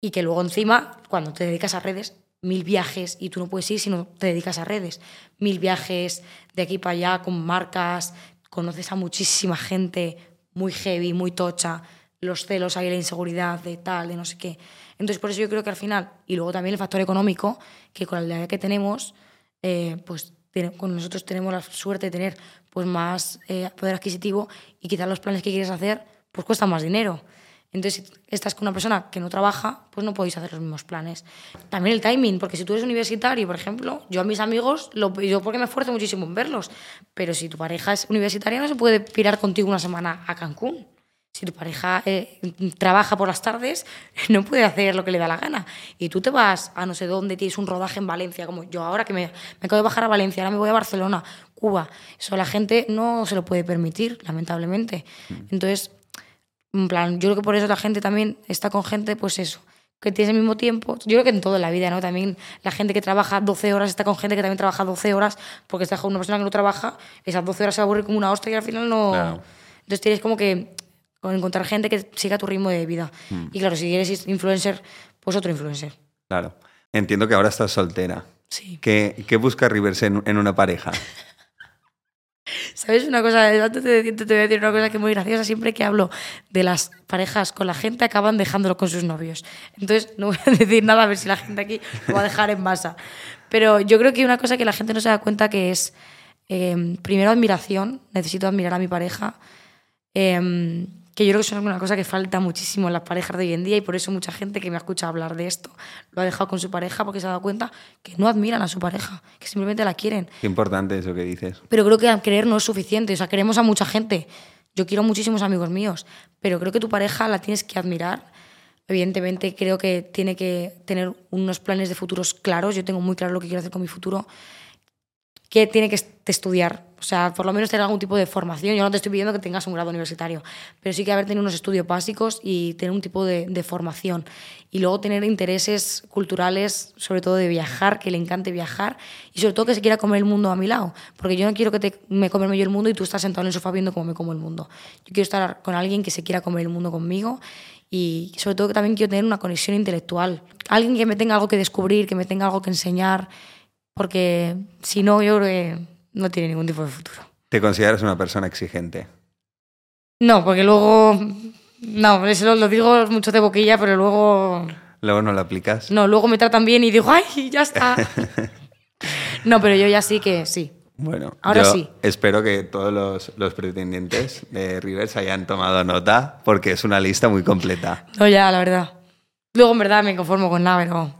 Y que luego encima, cuando te dedicas a redes, mil viajes y tú no puedes ir si no te dedicas a redes. Mil viajes de aquí para allá con marcas, conoces a muchísima gente muy heavy, muy tocha, los celos, hay la inseguridad de tal, de no sé qué. Entonces, por eso yo creo que al final, y luego también el factor económico, que con la edad que tenemos, eh, pues con nosotros tenemos la suerte de tener pues más eh, poder adquisitivo y quizás los planes que quieres hacer pues cuestan más dinero. Entonces, si estás con una persona que no trabaja, pues no podéis hacer los mismos planes. También el timing, porque si tú eres universitario, por ejemplo, yo a mis amigos, lo, yo porque me esfuerzo muchísimo en verlos, pero si tu pareja es universitaria, no se puede pirar contigo una semana a Cancún. Si tu pareja eh, trabaja por las tardes, no puede hacer lo que le da la gana. Y tú te vas a no sé dónde, tienes un rodaje en Valencia, como yo ahora que me, me acabo de bajar a Valencia, ahora me voy a Barcelona, Cuba. Eso la gente no se lo puede permitir, lamentablemente. Entonces, en plan, yo creo que por eso la gente también está con gente, pues eso, que tiene el mismo tiempo. Yo creo que en toda la vida, ¿no? También la gente que trabaja 12 horas está con gente que también trabaja 12 horas, porque está con una persona que no trabaja, esas 12 horas se va a aburrir como una hostia y al final no. Claro. Entonces tienes como que encontrar gente que siga tu ritmo de vida. Mm. Y claro, si eres influencer, pues otro influencer. Claro. Entiendo que ahora estás soltera. Sí. ¿Qué, qué busca Rivers en, en una pareja? ¿Sabes una cosa? Antes de decirte, te voy a decir una cosa que es muy graciosa. Siempre que hablo de las parejas con la gente, acaban dejándolo con sus novios. Entonces, no voy a decir nada a ver si la gente aquí lo va a dejar en masa. Pero yo creo que una cosa que la gente no se da cuenta que es, eh, primero, admiración. Necesito admirar a mi pareja. Eh, que yo creo que es una cosa que falta muchísimo en las parejas de hoy en día y por eso mucha gente que me ha escuchado hablar de esto lo ha dejado con su pareja porque se ha dado cuenta que no admiran a su pareja, que simplemente la quieren. Qué importante eso que dices. Pero creo que querer no es suficiente. O sea, queremos a mucha gente. Yo quiero muchísimos amigos míos, pero creo que tu pareja la tienes que admirar. Evidentemente, creo que tiene que tener unos planes de futuros claros. Yo tengo muy claro lo que quiero hacer con mi futuro. Que tiene que estudiar. O sea, por lo menos tener algún tipo de formación. Yo no te estoy pidiendo que tengas un grado universitario, pero sí que haber tenido unos estudios básicos y tener un tipo de, formación. Y luego tener intereses culturales, sobre todo de viajar, que le encante viajar y sobre todo que se quiera comer el mundo a mi lado. Porque yo no quiero que te, me comerme yo el mundo y tú estás sentado en el sofá viendo cómo me como el mundo. Yo quiero estar con alguien que se quiera comer el mundo conmigo y sobre todo que también quiero tener una conexión intelectual. Alguien que me tenga algo que descubrir, que me tenga algo que enseñar, porque si no, yo creo que no tiene ningún tipo de futuro. ¿Te consideras una persona exigente? No, porque luego. No, eso lo, digo mucho de boquilla, pero luego. Luego no lo aplicas. No, luego me tratan bien y digo, ¡ay, ya está! no, pero yo ya sí que sí. Bueno, Ahora yo sí. espero que todos los, los pretendientes de Rivers hayan tomado nota porque es una lista muy completa. No, ya, la verdad. Luego, en verdad, me conformo con nada, pero.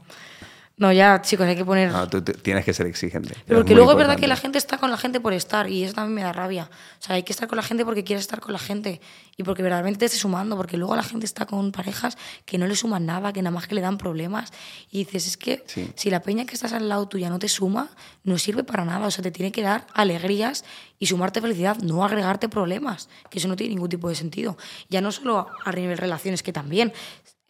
No, ya, chicos, hay que poner. No, tú, tú tienes que ser exigente. Pero porque luego es verdad que la gente está con la gente por estar y eso también me da rabia. O sea, hay que estar con la gente porque quieres estar con la gente y porque verdaderamente te esté sumando, porque luego la gente está con parejas que no le suman nada, que nada más que le dan problemas y dices, es que Sí. si la peña que estás al lado tuya no te suma, no sirve para nada. O sea, te tiene que dar alegrías y sumarte felicidad, no agregarte problemas, que eso no tiene ningún tipo de sentido. Ya no solo a nivel relaciones, que también,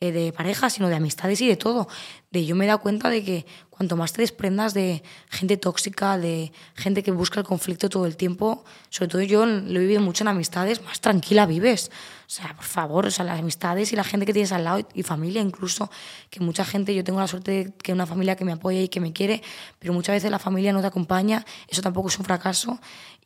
eh, de pareja, sino de amistades y de todo. De yo me he dado cuenta de que cuanto más te desprendas de gente tóxica, de gente que busca el conflicto todo el tiempo, sobre todo yo lo he vivido mucho en amistades, más tranquila vives. O sea, por favor, o sea, las amistades y la gente que tienes al lado y familia incluso, que mucha gente, yo tengo la suerte de que una familia que me apoya y que me quiere, pero muchas veces la familia no te acompaña, eso tampoco es un fracaso,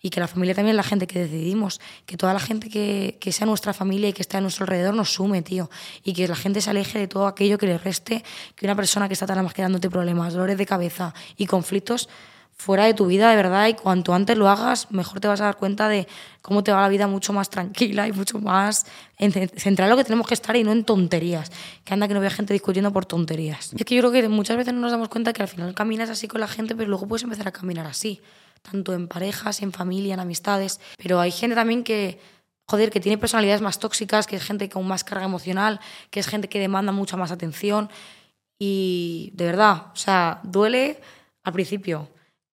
y que la familia también es la gente que decidimos, que toda la gente que, que sea nuestra familia y que esté a nuestro alrededor nos sume, tío, y que la gente se aleje de todo aquello que le reste, que una persona que está tan más que dándote problemas, dolores de cabeza y conflictos fuera de tu vida de verdad y cuanto antes lo hagas, mejor te vas a dar cuenta de cómo te va la vida mucho más tranquila y mucho más en ce- centrar en lo que tenemos que estar y no en tonterías. Que anda que no vea gente discutiendo por tonterías. Es que yo creo que muchas veces no nos damos cuenta que al final caminas así con la gente, pero luego puedes empezar a caminar así, tanto en parejas, en familia, en amistades. Pero hay gente también que, joder, que tiene personalidades más tóxicas, que es gente con más carga emocional, que es gente que demanda mucha más atención. Y de verdad, o sea, duele al principio.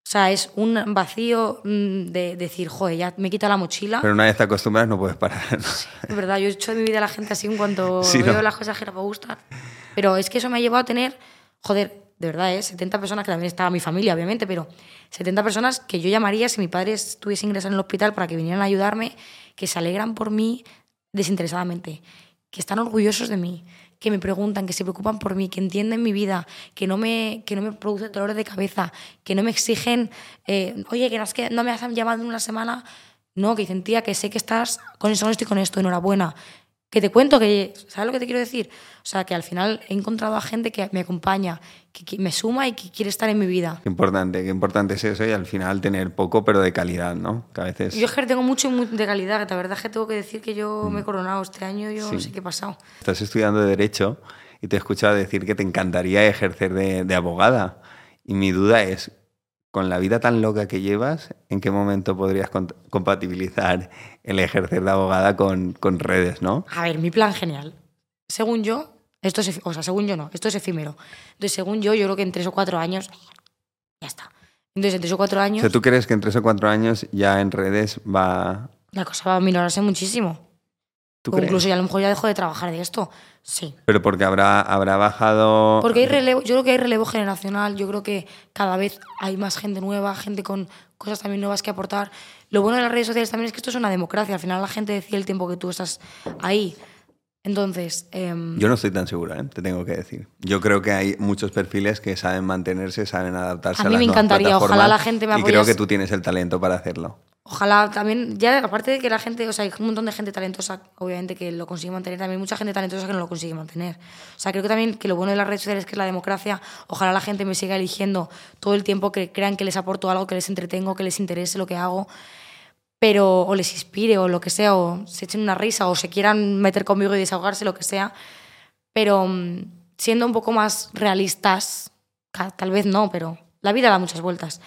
O sea, es un vacío mm, de decir, joder, ya me quita la mochila. Pero una vez te acostumbras no puedes parar. ¿no? Es verdad, yo he hecho de mi vida a la gente así en cuanto Sí, veo ¿no? las cosas que no me gustan. Pero es que eso me ha llevado a tener, joder, de verdad, ¿eh? 70 personas, que también estaba mi familia, obviamente, pero 70 personas que yo llamaría si mi padre estuviese ingresado en el hospital para que vinieran a ayudarme, que se alegran por mí desinteresadamente, que están orgullosos de mí, que me preguntan, que se preocupan por mí, que entienden mi vida, que no me, que no me producen dolores de cabeza, que no me exigen, eh, oye, que no, me has llamado en una semana. No, que dicen, tía, que sé que estás con esto, con esto y con esto, enhorabuena. Que te cuento que, ¿sabes lo que te quiero decir? O sea, que al final he encontrado a gente que me acompaña, que, me suma y que quiere estar en mi vida. Qué importante, qué importante es eso y al final tener poco pero de calidad, ¿no? Que a veces... Yo es que tengo mucho de calidad, la verdad es que tengo que decir que yo me he coronado este año, yo Mm. Sí. no sé qué ha pasado. Estás estudiando Derecho y te he escuchado decir que te encantaría ejercer de, de abogada. Y mi duda es, con la vida tan loca que llevas, ¿en qué momento podrías compatibilizar el ejercer de abogada con, con redes, no? A ver, mi plan genial. Según yo, esto es, o sea, según yo no, esto es efímero. Entonces, según yo, yo creo que en tres o cuatro años, ya está. Entonces, en tres o cuatro O años, sea, ¿tú crees que en tres o cuatro años ya en redes va... la cosa va a minorarse muchísimo. ¿Tú O crees? incluso ya a lo mejor ya dejo de trabajar de esto. Sí. Pero porque habrá, habrá bajado... Porque hay relevo, yo creo que hay relevo generacional, yo creo que cada vez hay más gente nueva, gente con cosas también nuevas que aportar. Lo bueno de las redes sociales también es que esto es una democracia, al final la gente decide el tiempo que tú estás ahí. Entonces, em, Yo no estoy tan segura, ¿eh? te tengo que decir. Yo creo que hay muchos perfiles que saben mantenerse, saben adaptarse A a, mí las me nuevas encantaría, ojalá la gente me Y creo apoyase. que tú tienes el talento para hacerlo. Ojalá también, ya aparte de que la gente, o sea, hay un montón de gente talentosa, obviamente, que lo consigue mantener, también mucha gente talentosa que no lo consigue mantener. O sea, creo que también que lo bueno de las redes sociales es que es la democracia. Ojalá la gente me siga eligiendo todo el tiempo, que crean que les aporto algo, que les entretengo, que les interese lo que hago, pero o les inspire o lo que sea, o se echen una risa o se quieran meter conmigo y desahogarse, lo que sea. Pero mm, siendo un poco más realistas, tal vez no, pero la vida da muchas vueltas.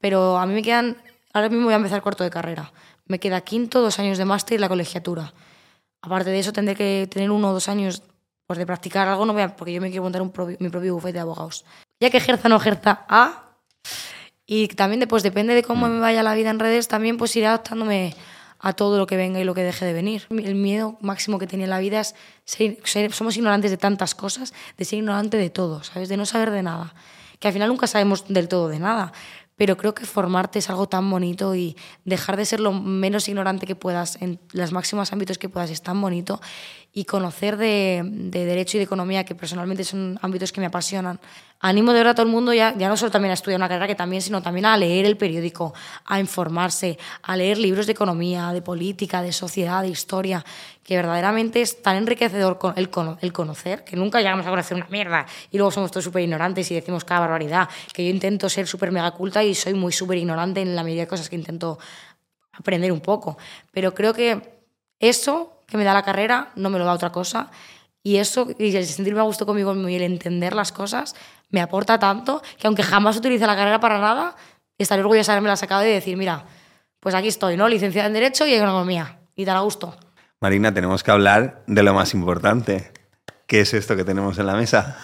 Pero a mí me quedan, ahora mismo voy a empezar cuarto de carrera. Me queda quinto, dos años de máster y la colegiatura. Aparte de eso, tendré que tener uno o dos años pues, de practicar algo, no voy a- porque yo me quiero montar un propio- mi propio bufete de abogados. Ya que ejerza o no ejerza, A. Y también después, depende de cómo me vaya la vida en redes, también pues iré adaptándome a todo lo que venga y lo que deje de venir. El miedo máximo que tenía en la vida es ser, ser- somos ignorantes de tantas cosas, de ser ignorante de todo, ¿sabes? De no saber de nada. Que al final nunca sabemos del todo de nada. Pero creo que formarte es algo tan bonito y dejar de ser lo menos ignorante que puedas en los máximos ámbitos que puedas es tan bonito. Y conocer de, de derecho y de economía, que personalmente son ámbitos que me apasionan. Animo de verdad a todo el mundo, ya, ya no solo también a estudiar una carrera, que también, sino también a leer el periódico, a informarse, a leer libros de economía, de política, de sociedad, de historia, que verdaderamente es tan enriquecedor con- el, el conocer, que nunca llegamos a conocer una mierda y luego somos todos súper ignorantes y decimos cada barbaridad, que yo intento ser súper mega culta y soy muy súper ignorante en la medida de cosas que intento aprender un poco. Pero creo que eso que me da la carrera no me lo da otra cosa. Y eso, y el sentirme a gusto conmigo y el entender las cosas, me aporta tanto que aunque jamás utilice la carrera para nada, estaré orgullosa de haberme la sacado y decir, mira, pues aquí estoy, ¿no? Licenciada en Derecho y Economía. Y tan a gusto. Marina, tenemos que hablar de lo más importante. ¿Qué es esto que tenemos en la mesa?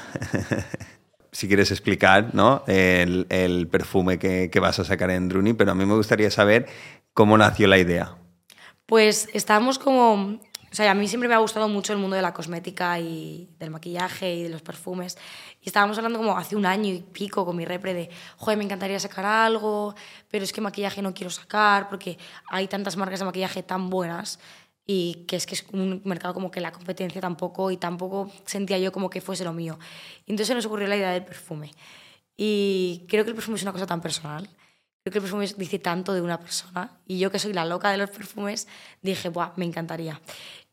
si quieres explicar ¿no? el, el perfume que, que vas a sacar en Druni, pero a mí me gustaría saber cómo nació la idea. Pues estábamos como... O sea, a mí siempre me ha gustado mucho el mundo de la cosmética y del maquillaje y de los perfumes. Y estábamos hablando como hace un año y pico con mi repre de, joder, me encantaría sacar algo, pero es que maquillaje no quiero sacar porque hay tantas marcas de maquillaje tan buenas y que es que es un mercado como que la competencia tampoco y tampoco sentía yo como que fuese lo mío. Y entonces nos ocurrió la idea del perfume. Y creo que el perfume es una cosa tan personal. Creo que el perfume dice tanto de una persona. Y yo que soy la loca de los perfumes, dije, Buah, me encantaría.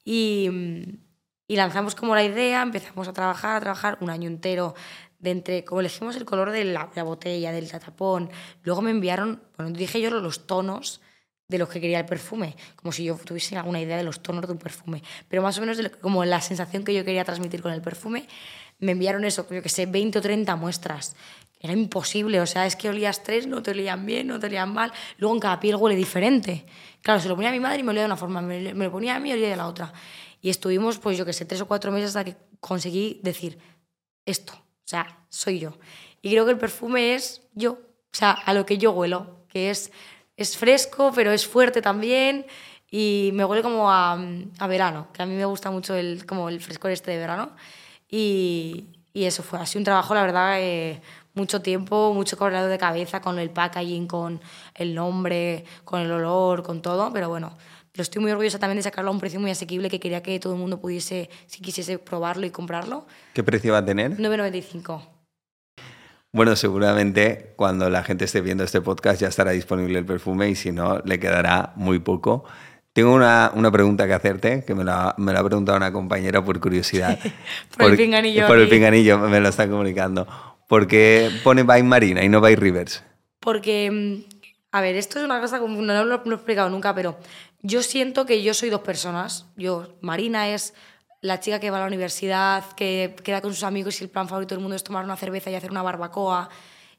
Y, mm, y lanzamos como la idea, empezamos a trabajar, a trabajar un año entero de entre, como elegimos el color de la, la botella, del tapón. Luego me enviaron, bueno, dije yo los tonos de los que quería el perfume, como si yo tuviese alguna idea de los tonos de un perfume, pero más o menos como la sensación que yo quería transmitir con el perfume, me enviaron eso, yo que sé, 20 o 30 muestras. Era imposible, o sea, es que olías tres, no te olían bien, no te olían mal, luego en cada piel huele diferente. Claro, se lo ponía a mi madre y me olía de una forma, me, lo ponía a mí y olía de la otra. Y estuvimos, pues yo que sé, tres o cuatro meses hasta que conseguí decir, esto, o sea, soy yo. Y creo que el perfume es yo, o sea, a lo que yo huelo, que es, es fresco, pero es fuerte también y me huele como a, a verano, que a mí me gusta mucho el, como el frescor este de verano. Y, y eso fue así un trabajo, la verdad, eh, mucho tiempo, mucho correo de cabeza con el packaging, con el nombre, con el olor, con todo, pero bueno. Lo estoy muy orgullosa también de sacarlo a un precio muy asequible que quería que todo el mundo pudiese, si quisiese probarlo y comprarlo. ¿Qué precio va a tener? 9,95. Bueno, seguramente cuando la gente esté viendo este podcast ya estará disponible el perfume y si no, le quedará muy poco. Tengo una, una pregunta que hacerte, que me la, me la ha preguntado una compañera por curiosidad. Por el pinganillo Por el pinganillo, me lo está comunicando. ¿Por qué pone by Marina y no by Rivers? Porque, mm, a ver, esto es una cosa lo, no lo he explicado nunca, pero yo siento que yo soy dos personas. Yo, Marina es la chica que va a la universidad, que queda con sus amigos y el plan favorito del mundo es tomar una cerveza y hacer una barbacoa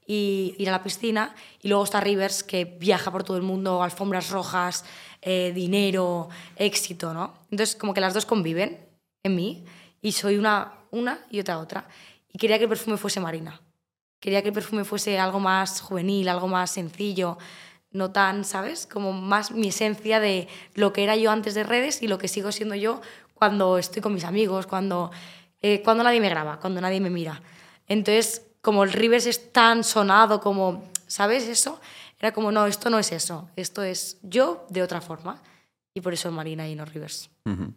y ir a la piscina. Y luego está Rivers, que viaja por todo el mundo, alfombras rojas, eh, dinero, éxito, ¿no? Entonces, como que las dos conviven en mí y soy una, una y otra otra. Y quería que el perfume fuese Marina. Quería que el perfume fuese algo más juvenil, algo más sencillo, no tan, ¿sabes? Como más mi esencia de lo que era yo antes de redes y lo que sigo siendo yo cuando estoy con mis amigos, cuando, eh, cuando nadie me graba, cuando nadie me mira. Entonces, como el Rivers es tan sonado, como, ¿sabes eso? Era como, no, esto no es eso, esto es yo de otra forma. Y por eso Marina y no Rivers. Ujú.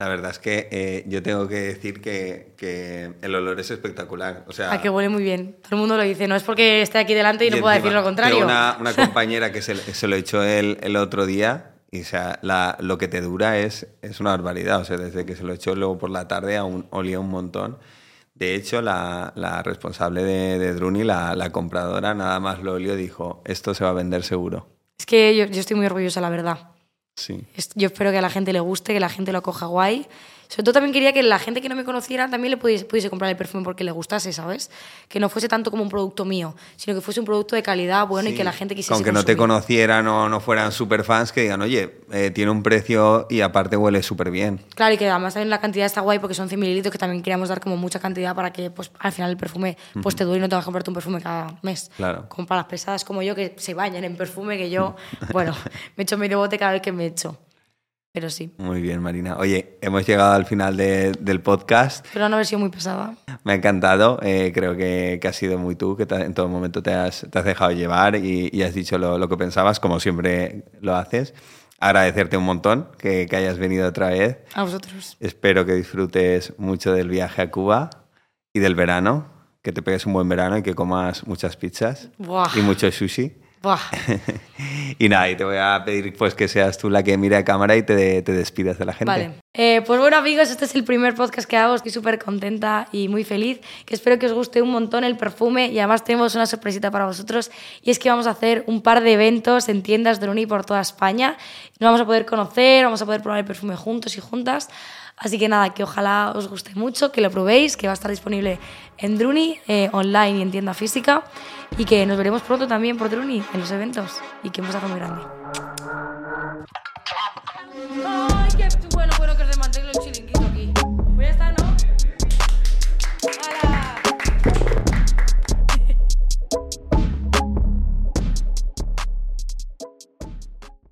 La verdad es que eh, yo tengo que decir que, que el olor es espectacular. O sea, A que huele muy bien. Todo el mundo lo dice. No es porque esté aquí delante y, no pueda decir lo contrario. Una, una compañera que se, se lo echó el, el otro día y o sea, la- lo que te dura es, es una barbaridad. O sea, desde que se lo echó luego por la tarde aún olía un montón. De hecho, la, la responsable de, de Druni, la, la compradora, nada más lo olió dijo, esto se va a vender seguro. Es que yo, yo estoy muy orgullosa, la verdad. Sí. Yo espero que a la gente le guste, que la gente lo acoja guay. Sobre todo también quería que la gente que no me conociera también le pudiese, pudiese comprar el perfume porque le gustase, ¿sabes? Que no fuese tanto como un producto mío, sino que fuese un producto de calidad bueno y que la gente quisiese Aunque no te consumir. conocieran o no fueran super fans, que digan, oye, eh, tiene un precio y aparte huele súper bien. Claro, y que además también la cantidad está guay porque son 100 mililitros que también queríamos dar como mucha cantidad para que pues, al final el perfume pues, te dure y no tengas que comprarte un perfume cada mes. Claro. Como para las pesadas como yo que se bañan en perfume, que yo, bueno, me echo medio bote cada vez que me echo. Pero sí. Muy bien, Marina. Oye, hemos llegado al final de- del podcast. Pero no haber sido muy pesada. Me ha encantado. eh, creo que, que has sido muy tú, que te- en todo momento te has, te has dejado llevar y, y has dicho lo, lo que pensabas, como siempre lo haces. Agradecerte un montón que, que hayas venido otra vez. A vosotros. Espero que disfrutes mucho del viaje a Cuba y del verano, que te pegues un buen verano y que comas muchas pizzas Buah. y mucho sushi. Buah. y nada, y te voy a pedir pues que seas tú la que mire a cámara y te, te despidas de la gente. Vale. Eh, pues bueno, amigos, este es el primer podcast que hago. Estoy súper contenta y muy feliz. Que espero que os guste un montón el perfume. Y además tenemos una sorpresita para vosotros. Y es que vamos a hacer un par de eventos en tiendas Druni por toda España. Nos vamos a poder conocer, vamos a poder probar el perfume juntos y juntas. Así que nada, que ojalá os guste mucho, que lo probéis, que va a estar disponible en Druni, eh, online y en tienda física. Y que nos veremos pronto también por Druni en los eventos. Y que un besazo muy grande. Ay, qué bueno, bueno que os